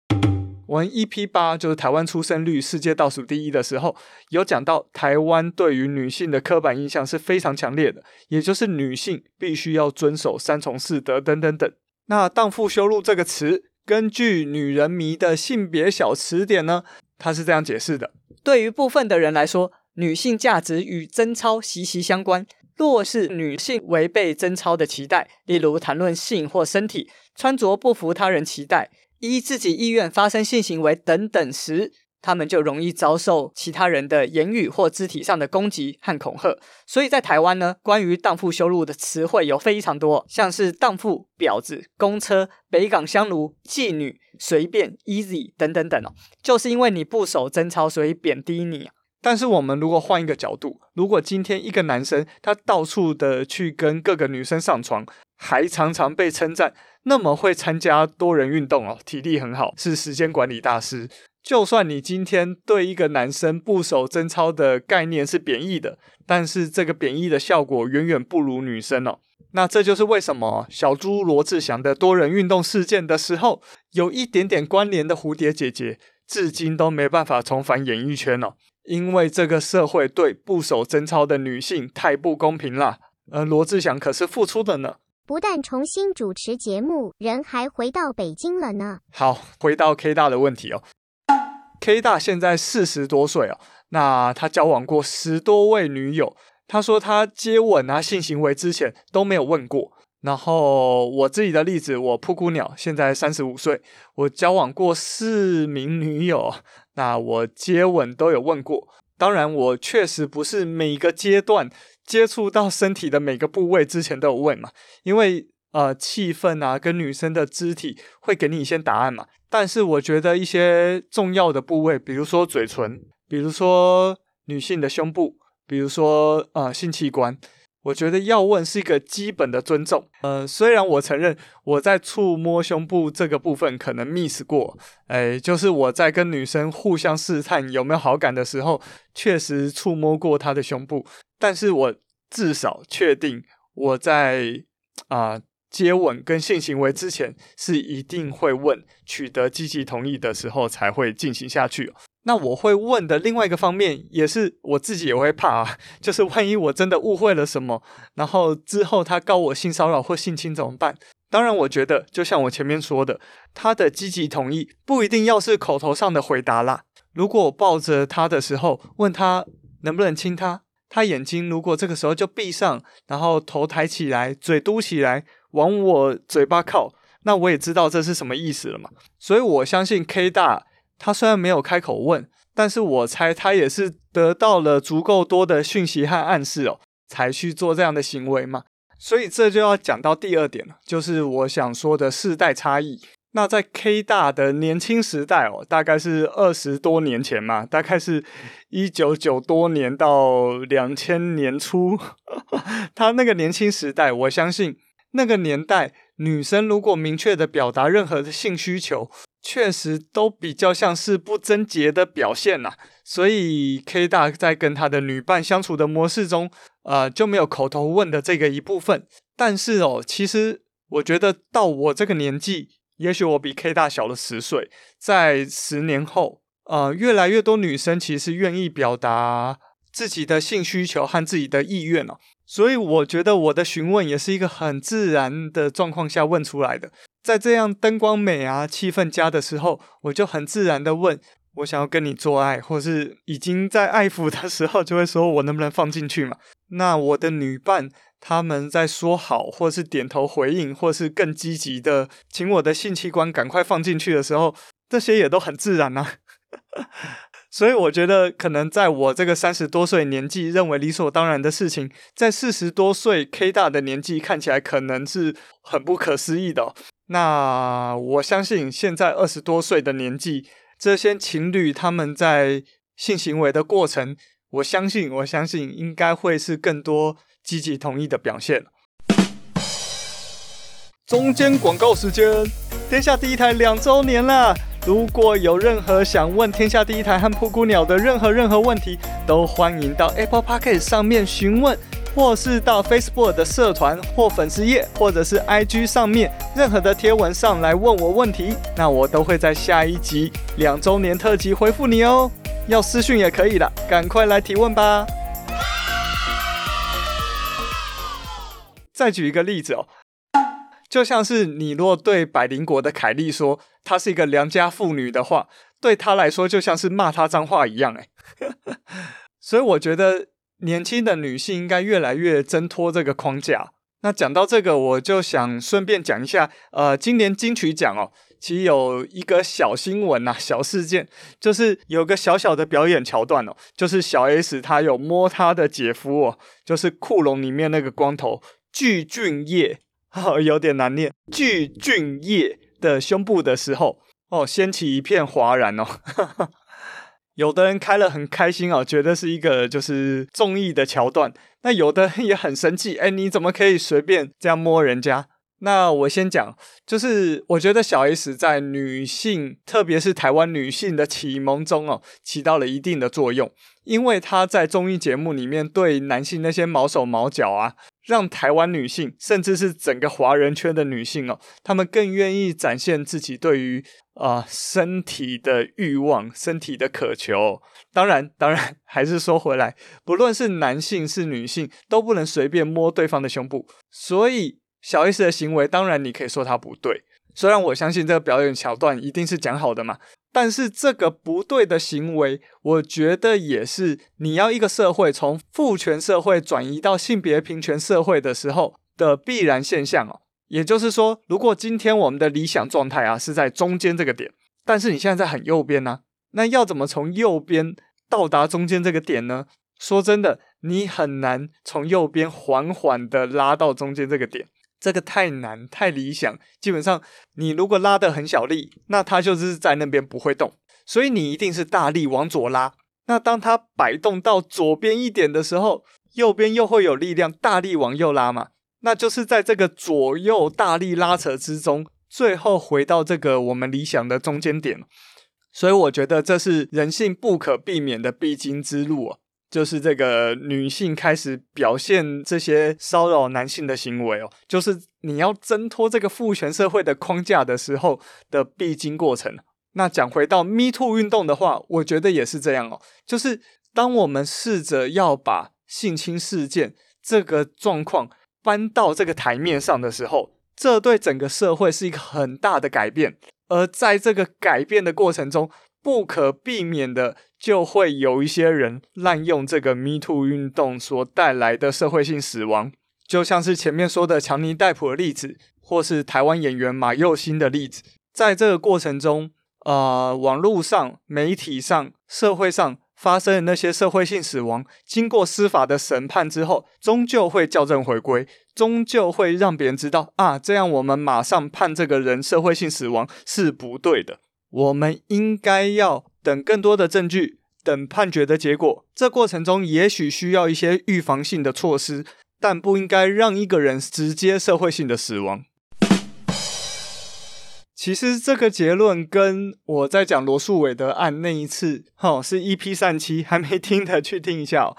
我们 EP 八就是台湾出生率世界倒数第一的时候，有讲到台湾对于女性的刻板印象是非常强烈的，也就是女性必须要遵守三从四德等等等。那荡妇羞辱这个词，根据女人迷的性别小词典呢，它是这样解释的：对于部分的人来说，女性价值与贞操息息相关。若是女性违背贞操的期待，例如谈论性或身体，穿着不符他人期待。依自己意愿发生性行为等等时，他们就容易遭受其他人的言语或肢体上的攻击和恐吓。所以在台湾呢，关于荡妇羞辱的词汇有非常多，像是荡妇、婊子、公车、北港香炉、妓女、随便、easy 等等等哦，就是因为你不守贞操，所以贬低你。但是我们如果换一个角度，如果今天一个男生他到处的去跟各个女生上床，还常常被称赞。那么会参加多人运动哦，体力很好，是时间管理大师。就算你今天对一个男生不守贞操的概念是贬义的，但是这个贬义的效果远远不如女生哦。那这就是为什么小猪罗志祥的多人运动事件的时候，有一点点关联的蝴蝶姐姐，至今都没办法重返演艺圈哦，因为这个社会对不守贞操的女性太不公平了。而罗志祥可是付出的呢。不但重新主持节目，人还回到北京了呢。好，回到 K 大的问题哦。K 大现在四十多岁哦，那他交往过十多位女友。他说他接吻啊、性行为之前都没有问过。然后我自己的例子，我噗咕鸟现在三十五岁，我交往过四名女友，那我接吻都有问过。当然，我确实不是每个阶段。接触到身体的每个部位之前都有问嘛，因为呃气氛啊跟女生的肢体会给你一些答案嘛。但是我觉得一些重要的部位，比如说嘴唇，比如说女性的胸部，比如说呃性器官，我觉得要问是一个基本的尊重。呃，虽然我承认我在触摸胸部这个部分可能 miss 过，哎，就是我在跟女生互相试探有没有好感的时候，确实触摸过她的胸部，但是我至少确定我在啊、接吻跟性行为之前是一定会问，取得积极同意的时候才会进行下去。那我会问的另外一个方面，也是我自己也会怕啊，就是万一我真的误会了什么，然后之后他告我性骚扰或性侵怎么办？当然，我觉得就像我前面说的，他的积极同意不一定要是口头上的回答啦。如果我抱着他的时候问他能不能亲他，他眼睛如果这个时候就闭上，然后头抬起来，嘴嘟起来，往我嘴巴靠，那我也知道这是什么意思了嘛。所以我相信 K 大。他虽然没有开口问，但是我猜他也是得到了足够多的讯息和暗示哦，才去做这样的行为嘛。所以这就要讲到第二点了，就是我想说的世代差异。那在 K 大的年轻时代哦，大概是二十多年前嘛，大概是一九九多年到两千年初，他那个年轻时代，我相信那个年代女生如果明确的表达任何的性需求。确实都比较像是不贞洁的表现呐、所以 K 大在跟他的女伴相处的模式中，呃，就没有口头问的这个一部分。但是哦，其实我觉得到我这个年纪，也许我比 K 大小了十岁，在十年后，呃，越来越多女生其实愿意表达自己的性需求和自己的意愿哦。所以我觉得我的询问也是一个很自然的状况下问出来的。在这样灯光美啊、气氛佳的时候，我就很自然的问我想要跟你做爱，或是已经在爱抚的时候，就会说我能不能放进去嘛？那我的女伴他们在说好，或是点头回应，或是更积极的请我的性器官赶快放进去的时候，这些也都很自然啊。所以我觉得，可能在我这个三十多岁年纪认为理所当然的事情，在四十多岁 K 大的年纪看起来可能是很不可思议的。那我相信，现在二十多岁的年纪，这些情侣他们在性行为的过程，我相信，我相信应该会是更多积极同意的表现。中间广告时间，天下第一台两周年了。如果有任何想问天下第一台和噗咕鸟的任何任何问题，都欢迎到 Apple Podcast 上面询问，或是到 Facebook 的社团或粉丝页，或者是 IG 上面任何的贴文上来问我问题，那我都会在下一集两周年特辑回复你哦。要私讯也可以了，赶快来提问吧。再举一个例子哦。就像是你若对百灵果的凯莉说她是一个良家妇女的话，对她来说就像是骂她脏话一样哎。所以我觉得年轻的女性应该越来越挣脱这个框架。那讲到这个，我就想顺便讲一下，呃，今年金曲奖哦，其实有一个小新闻呐，小事件，就是有个小小的表演桥段哦，就是小 S 她有摸她的姐夫哦，就是酷龙里面那个光头具俊曄。哦，有点难念。具俊晔的胸部的时候，哦，掀起一片哗然哦。有的人开了很开心哦，觉得是一个就是综艺的桥段。那有的人也很生气，哎，你怎么可以随便这样摸人家？那我先讲，就是我觉得小 S 在女性，特别是台湾女性的启蒙中哦，起到了一定的作用，因为她在综艺节目里面对男性那些毛手毛脚啊。让台湾女性，甚至是整个华人圈的女性哦，她们更愿意展现自己对于啊、身体的欲望、身体的渴求。当然，当然 还是说回来，不论是男性是女性，都不能随便摸对方的胸部。所以，小 S 的行为，当然你可以说她不对。虽然我相信这个表演桥段一定是讲好的嘛。但是这个不对的行为，我觉得也是你要一个社会从父权社会转移到性别平权社会的时候的必然现象哦。也就是说，如果今天我们的理想状态啊是在中间这个点，但是你现在在很右边呢，那要怎么从右边到达中间这个点呢？说真的，你很难从右边缓缓的拉到中间这个点。这个太难，太理想。基本上，你如果拉得很小力，那它就是在那边不会动。所以你一定是大力往左拉。那当它摆动到左边一点的时候，右边又会有力量大力往右拉嘛，那就是在这个左右大力拉扯之中，最后回到这个我们理想的中间点。所以我觉得这是人性不可避免的必经之路哦，就是这个女性开始表现这些骚扰男性的行为哦，就是你要挣脱这个父权社会的框架的时候的必经过程。那讲回到 Me Too 运动的话，我觉得也是这样哦，就是当我们试着要把性侵事件这个状况搬到这个台面上的时候，这对整个社会是一个很大的改变。而在这个改变的过程中，不可避免的就会有一些人滥用这个 Me Too 运动所带来的社会性死亡，就像是前面说的强尼戴普的例子，或是台湾演员马佑新的例子。在这个过程中，呃，网络上、媒体上、社会上发生的那些社会性死亡，经过司法的审判之后，终究会校正回归。终究会让别人知道啊，这样我们马上判这个人社会性死亡是不对的。我们应该要等更多的证据，等判决的结果。这过程中也许需要一些预防性的措施，但不应该让一个人直接社会性的死亡。其实这个结论跟我在讲罗素韦德案那一次，哈，是 EP 三七，还没听的去听一下哦。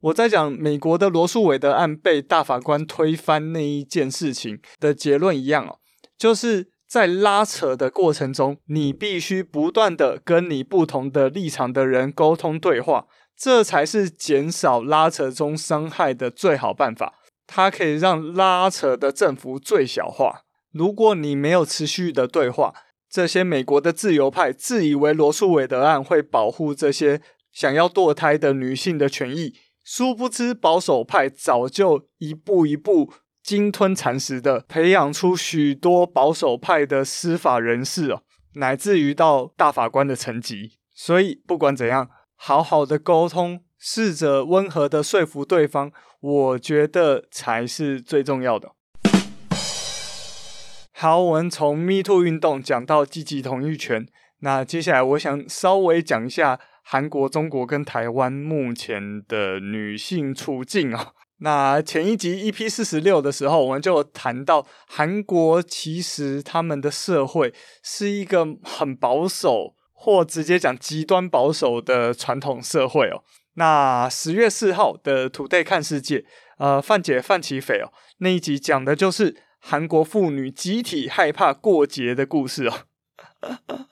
我在讲美国的罗素韦德案被大法官推翻那一件事情的结论一样哦，就是在拉扯的过程中，你必须不断的跟你不同的立场的人沟通对话，这才是减少拉扯中伤害的最好办法。它可以让拉扯的振幅最小化。如果你没有持续的对话，这些美国的自由派自以为罗素韦德案会保护这些想要堕胎的女性的权益。殊不知，保守派早就一步一步鲸吞蚕食的培养出许多保守派的司法人士哦，乃至于到大法官的层级。所以，不管怎样，好好的沟通，试着温和的说服对方，我觉得才是最重要的。好，我们从 Me Too 运动讲到积极同意权，那接下来我想稍微讲一下。韩国、中国跟台湾目前的女性处境啊，那前一集 EP 四十六的时候，我们就谈到韩国其实他们的社会是一个很保守，或直接讲极端保守的传统社会哦。那十月四号的 Today 看世界，呃，范姐范琪斐哦，那一集讲的就是韩国妇女集体害怕过节的故事哦。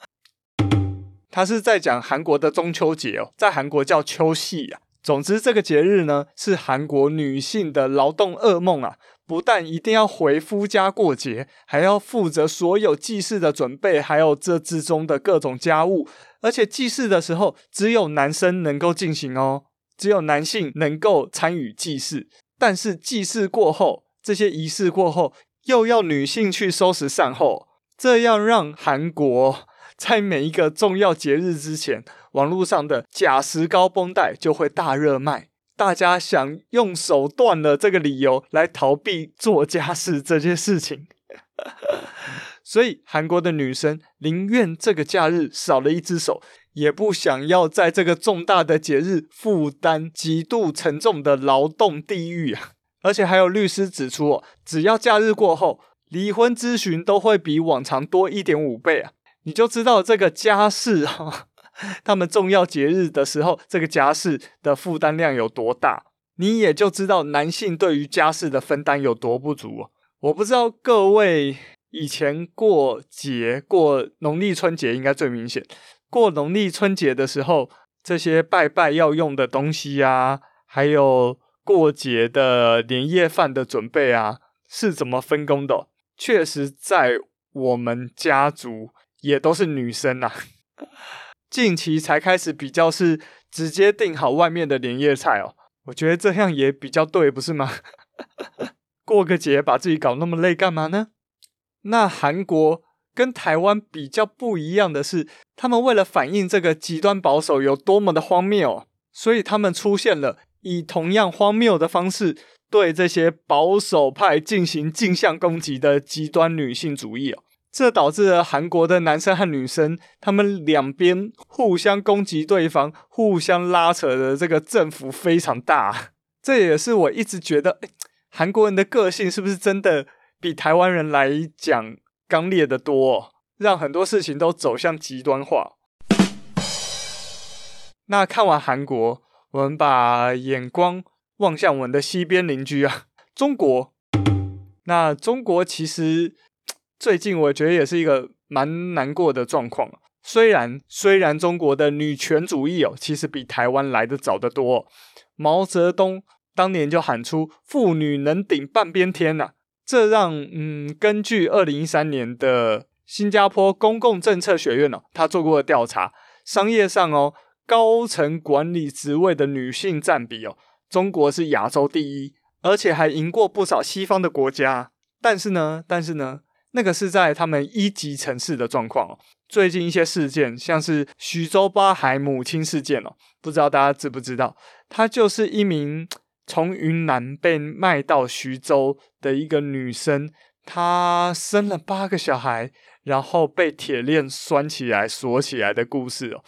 他是在讲韩国的中秋节哦，在韩国叫秋夕啊。总之，这个节日呢是韩国女性的劳动噩梦啊！不但一定要回夫家过节，还要负责所有祭祀的准备，还有这之中的各种家务。而且祭祀的时候，只有男生能够进行哦，只有男性能够参与祭祀。但是祭祀过后，这些仪式过后，又要女性去收拾善后，这样让韩国。在每一个重要节日之前，网络上的假石膏绷带就会大热卖。大家想用手断了这个理由来逃避做家事这件事情，所以韩国的女生宁愿这个假日少了一只手，也不想要在这个重大的节日负担极度沉重的劳动地狱啊！而且还有律师指出哦，只要假日过后，离婚咨询都会比往常多一点五倍啊！你就知道这个家事哈，他们重要节日的时候，这个家事的负担量有多大，你也就知道男性对于家事的分担有多不足。我不知道各位以前过节过农历春节应该最明显，过农历春节的时候，这些拜拜要用的东西啊，还有过节的年夜饭的准备啊，是怎么分工的？确实，在我们家族。也都是女生啊，近期才开始比较是直接订好外面的年夜菜哦，我觉得这样也比较对，不是吗？过个节把自己搞那么累干嘛呢？那韩国跟台湾比较不一样的是，他们为了反映这个极端保守有多么的荒谬，所以他们出现了以同样荒谬的方式对这些保守派进行镜像攻击的极端女性主义哦。这导致了韩国的男生和女生，他们两边互相攻击对方、互相拉扯的这个振幅非常大。这也是我一直觉得，诶，韩国人的个性是不是真的比台湾人来讲刚烈得多哦，让很多事情都走向极端化。那看完韩国，我们把眼光望向我们的西边邻居啊，中国。那中国其实最近我觉得也是一个蛮难过的状况。虽然虽然中国的女权主义哦，其实比台湾来得早得多。毛泽东当年就喊出“妇女能顶半边天”呐，这让嗯，根据二零一三年的新加坡公共政策学院哦，他做过的调查，商业上哦。高层管理职位的女性占比哦，中国是亚洲第一，而且还赢过不少西方的国家。但是呢，但是呢，那个是在他们一级城市的状况哦。最近一些事件，像是徐州八孩母亲事件哦，不知道大家知不知道？她就是一名从云南被卖到徐州的一个女生，她生了八个小孩，然后被铁链拴起来锁起来的故事哦。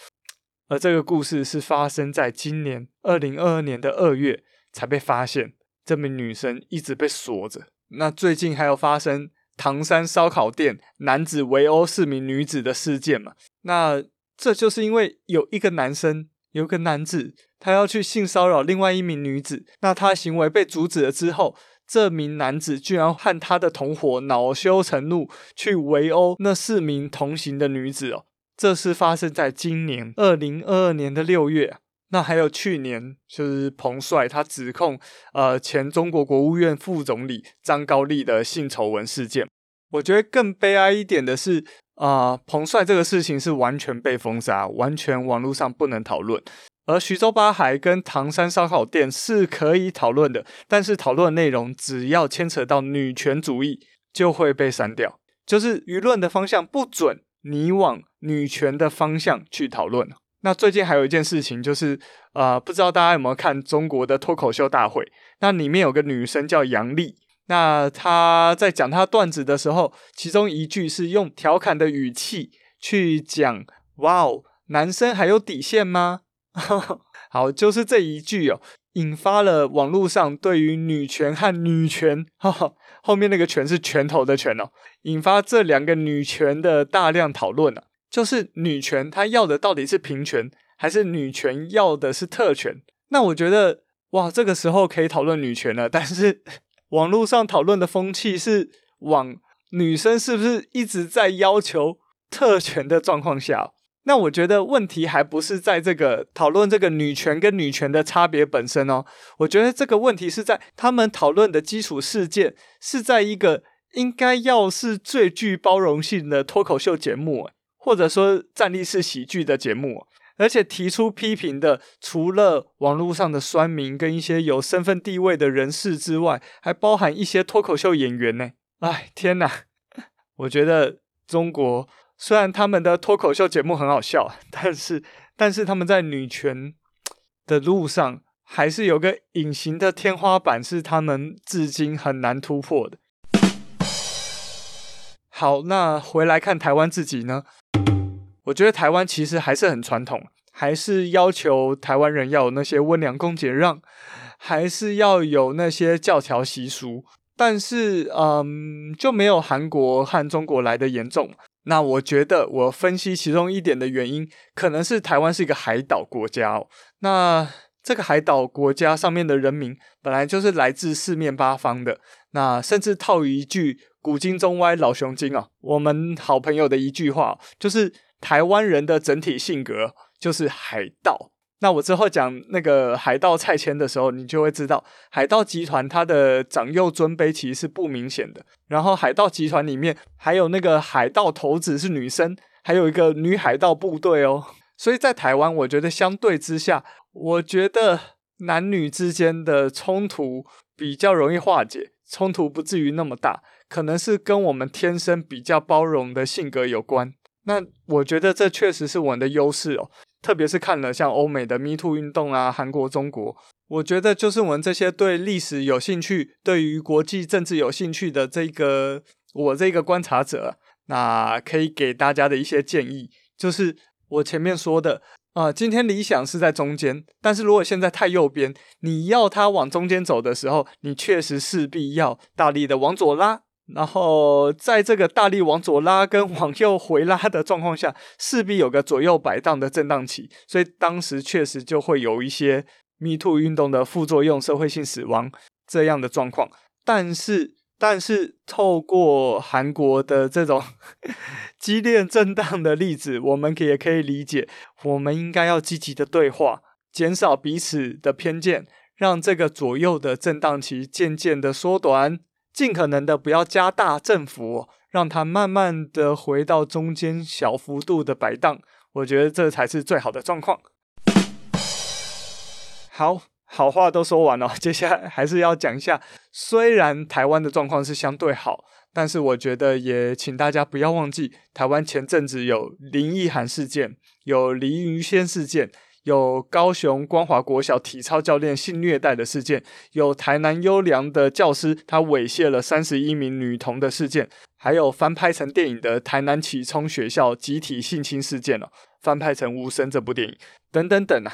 而这个故事是发生在今年二零二二年的二月才被发现，这名女生一直被锁着。那最近还有发生唐山烧烤店男子围殴四名女子的事件嘛？那这就是因为有一个男生，有个男子，他要去性骚扰另外一名女子，那他行为被阻止了之后，这名男子居然和他的同伙恼羞成怒，去围殴那四名同行的女子哦。这是发生在今年二零二二年的六月，那还有去年，就是彭帅他指控呃前中国国务院副总理张高丽的性丑闻事件。我觉得更悲哀一点的是，啊、彭帅这个事情是完全被封杀，完全网络上不能讨论。而徐州八海跟唐山烧烤店是可以讨论的，但是讨论内容只要牵扯到女权主义，就会被删掉，就是舆论的方向不准。你往女权的方向去讨论。那最近还有一件事情，就是呃，不知道大家有没有看中国的脱口秀大会？那里面有个女生叫杨丽，那她在讲她段子的时候，其中一句是用调侃的语气去讲：“哇哦，男生还有底线吗？” 好，就是这一句哦，引发了网络上对于女权和女权，哈哈。后面那个权是拳头的拳哦，引发这两个女权的大量讨论啊，就是女权她要的到底是平权，还是女权要的是特权？那我觉得哇，这个时候可以讨论女权了，但是网络上讨论的风气是往女生是不是一直在要求特权的状况下。那我觉得问题还不是在这个讨论这个女权跟女权的差别本身哦，我觉得这个问题是在他们讨论的基础事件是在一个应该要是最具包容性的脱口秀节目，或者说站立式喜剧的节目，而且提出批评的除了网络上的酸民跟一些有身份地位的人士之外，还包含一些脱口秀演员呢。哎，天哪！我觉得中国。虽然他们的脱口秀节目很好笑，但是但是他们在女权的路上还是有个隐形的天花板，是他们至今很难突破的。好，那回来看台湾自己呢？我觉得台湾其实还是很传统，还是要求台湾人要有那些温良恭俭让，还是要有那些教条习俗，但是嗯，就没有韩国和中国来的严重。那我觉得，我分析其中一点的原因，可能是台湾是一个海岛国家哦。那这个海岛国家上面的人民，本来就是来自四面八方的。那甚至套一句古今中外老雄精啊，我们好朋友的一句话，就是台湾人的整体性格就是海盗。那我之后讲那个海盗蔡牵的时候，你就会知道海盗集团它的长幼尊卑其实是不明显的。然后海盗集团里面还有那个海盗头子是女生，还有一个女海盗部队哦。所以在台湾，我觉得相对之下，我觉得男女之间的冲突比较容易化解，冲突不至于那么大，可能是跟我们天生比较包容的性格有关。那我觉得这确实是我们的优势哦。特别是看了像欧美的 Me Too 运动啊，韩国、中国，我觉得就是我们这些对历史有兴趣、对于国际政治有兴趣的这个我这个观察者，那可以给大家的一些建议，就是我前面说的，啊、今天理想是在中间，但是如果现在太右边，你要它往中间走的时候，你确实势必要大力的往左拉，然后在这个大力往左拉跟往右回拉的状况下，势必有个左右摆荡的震荡期，所以当时确实就会有一些 Me Too 运动的副作用、社会性死亡这样的状况，但是。但是透过韩国的这种 激烈震荡的例子，我们也可以理解，我们应该要积极的对话，减少彼此的偏见，让这个左右的震荡期渐渐的缩短，尽可能的不要加大振幅，让它慢慢的回到中间小幅度的摆荡。我觉得这才是最好的状况。好。好话都说完了，接下来还是要讲一下。虽然台湾的状况是相对好，但是我觉得也请大家不要忘记，台湾前阵子有林奕涵事件，有黎云轩事件，有高雄光华国小体操教练性虐待的事件，有台南优良的教师他猥亵了三十一名女童的事件，还有翻拍成电影的台南启聪学校集体性侵事件哦，翻拍成《无声》这部电影，等等等啊。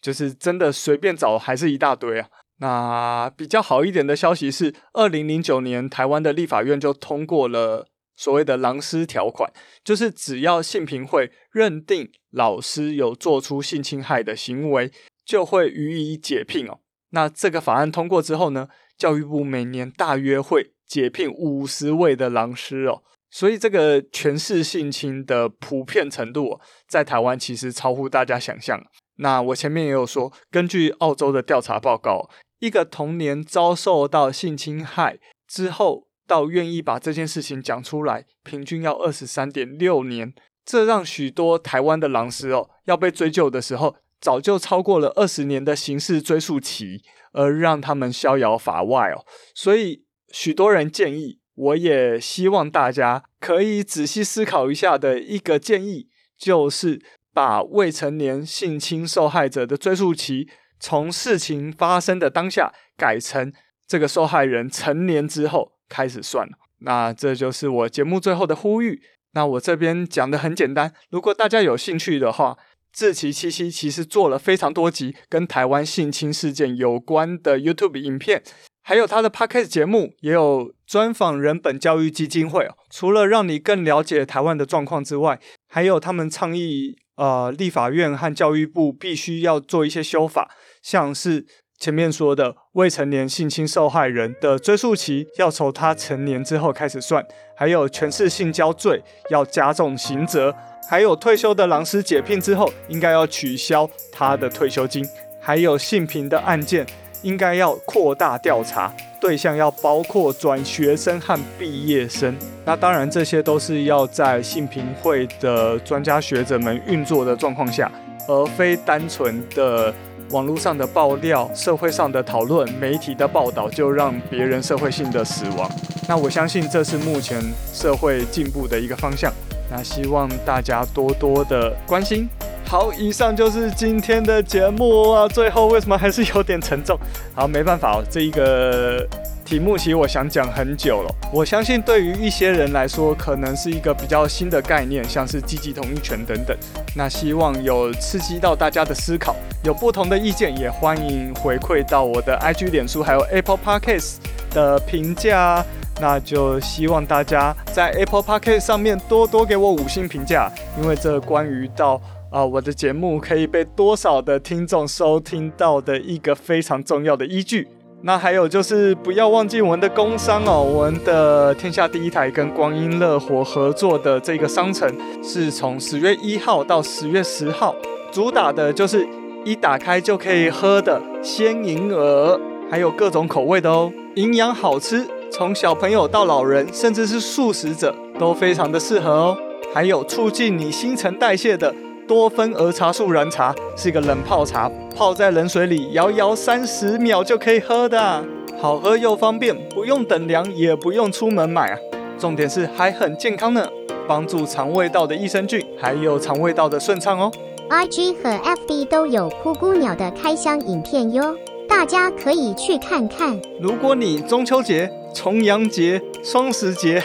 就是真的随便找还是一大堆啊。那比较好一点的消息是，二零零九年台湾的立法院就通过了所谓的“狼师条款”，就是只要性平会认定老师有做出性侵害的行为，就会予以解聘哦。那这个法案通过之后呢，教育部每年大约会解聘五十位的狼师哦。所以这个权势性侵的普遍程度，在台湾其实超乎大家想象。那我前面也有说，根据澳洲的调查报告，一个童年遭受到性侵害之后，到愿意把这件事情讲出来，平均要二十三点六年。这让许多台湾的狼师哦，要被追究的时候，早就超过了二十年的刑事追诉期，而让他们逍遥法外哦。所以，许多人建议，我也希望大家可以仔细思考一下的一个建议，就是。把未成年性侵受害者的追诉期从事情发生的当下改成这个受害人成年之后开始算。那这就是我节目最后的呼吁。那我这边讲的很简单，如果大家有兴趣的话，志祺七七其实做了非常多集跟台湾性侵事件有关的 YouTube 影片，还有他的 Podcast 节目，也有专访人本教育基金会。除了让你更了解台湾的状况之外，还有他们倡议。呃，立法院和教育部必须要做一些修法，像是前面说的未成年性侵受害人的追诉期要从他成年之后开始算，还有全市性交罪要加重刑责，还有退休的狼师解聘之后应该要取消他的退休金，还有性平的案件应该要扩大调查。对象要包括转学生和毕业生，那当然这些都是要在性平会的专家学者们运作的状况下，而非单纯的网络上的爆料、社会上的讨论、媒体的报道就让别人社会性的死亡。那我相信这是目前社会进步的一个方向。那希望大家多多的关心。好，以上就是今天的节目啊。最后为什么还是有点沉重？好，没办法哦，这一个题目其实我想讲很久了。我相信对于一些人来说，可能是一个比较新的概念，像是积极同意权等等。那希望有刺激到大家的思考，有不同的意见也欢迎回馈到我的 IG、脸书还有 Apple Podcast 的评价。那就希望大家在 Apple Podcast 上面多多给我五星评价，因为这关于到。啊，我的节目可以被多少的听众收听到的一个非常重要的依据。那还有就是不要忘记我们的工商哦，我们的天下第一台跟光阴乐活合作的这个商城是从十月一号到十月十号，主打的就是一打开就可以喝的鲜银耳，还有各种口味的哦，营养好吃，从小朋友到老人，甚至是素食者都非常的适合哦。还有促进你新陈代谢的。多酚儿茶素燃茶是一个冷泡茶，泡在冷水里摇摇三十秒就可以喝的啊，好喝又方便，不用等凉，也不用出门买啊。重点是还很健康呢，帮助肠胃道的益生菌，还有肠胃道的顺畅哦。IG 和 FB 都有噗咕鸟的开箱影片哟，大家可以去看看。如果你中秋节、重阳节、双十节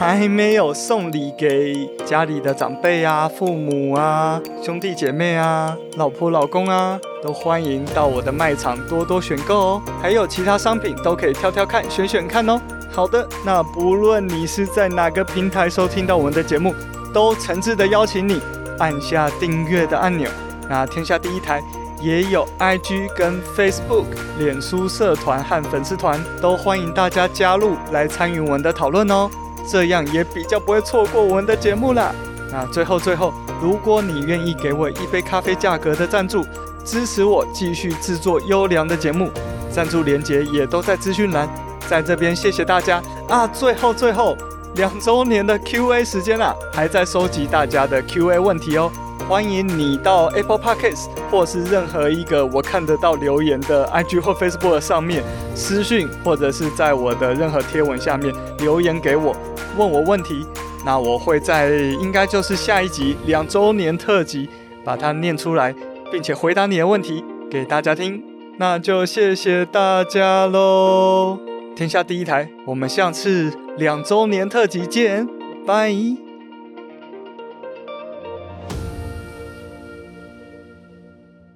还没有送礼给家里的长辈啊、父母啊、兄弟姐妹啊、老婆老公啊，都欢迎到我的卖场多多选购哦。还有其他商品都可以挑挑看、选选看哦。好的，那不论你是在哪个平台收听到我们的节目，都诚挚的邀请你按下订阅的按钮。那天下第一台。也有 IG 跟 Facebook、脸书社团和粉丝团，都欢迎大家加入来参与我们的讨论哦，这样也比较不会错过我们的节目啦。那最后最后，如果你愿意给我一杯咖啡价格的赞助，支持我继续制作优良的节目，赞助连接也都在资讯栏，在这边谢谢大家啊！最后最后，两周年的 QA 时间啊，还在收集大家的 QA 问题哦。欢迎你到 Apple Podcast 或是任何一个我看得到留言的 IG 或 Facebook 上面私讯，或者是在我的任何贴文下面留言给我，问我问题。那我会在应该就是下一集两周年特辑把它念出来，并且回答你的问题给大家听。那就谢谢大家喽！天下第一台，我们下次两周年特辑见，拜。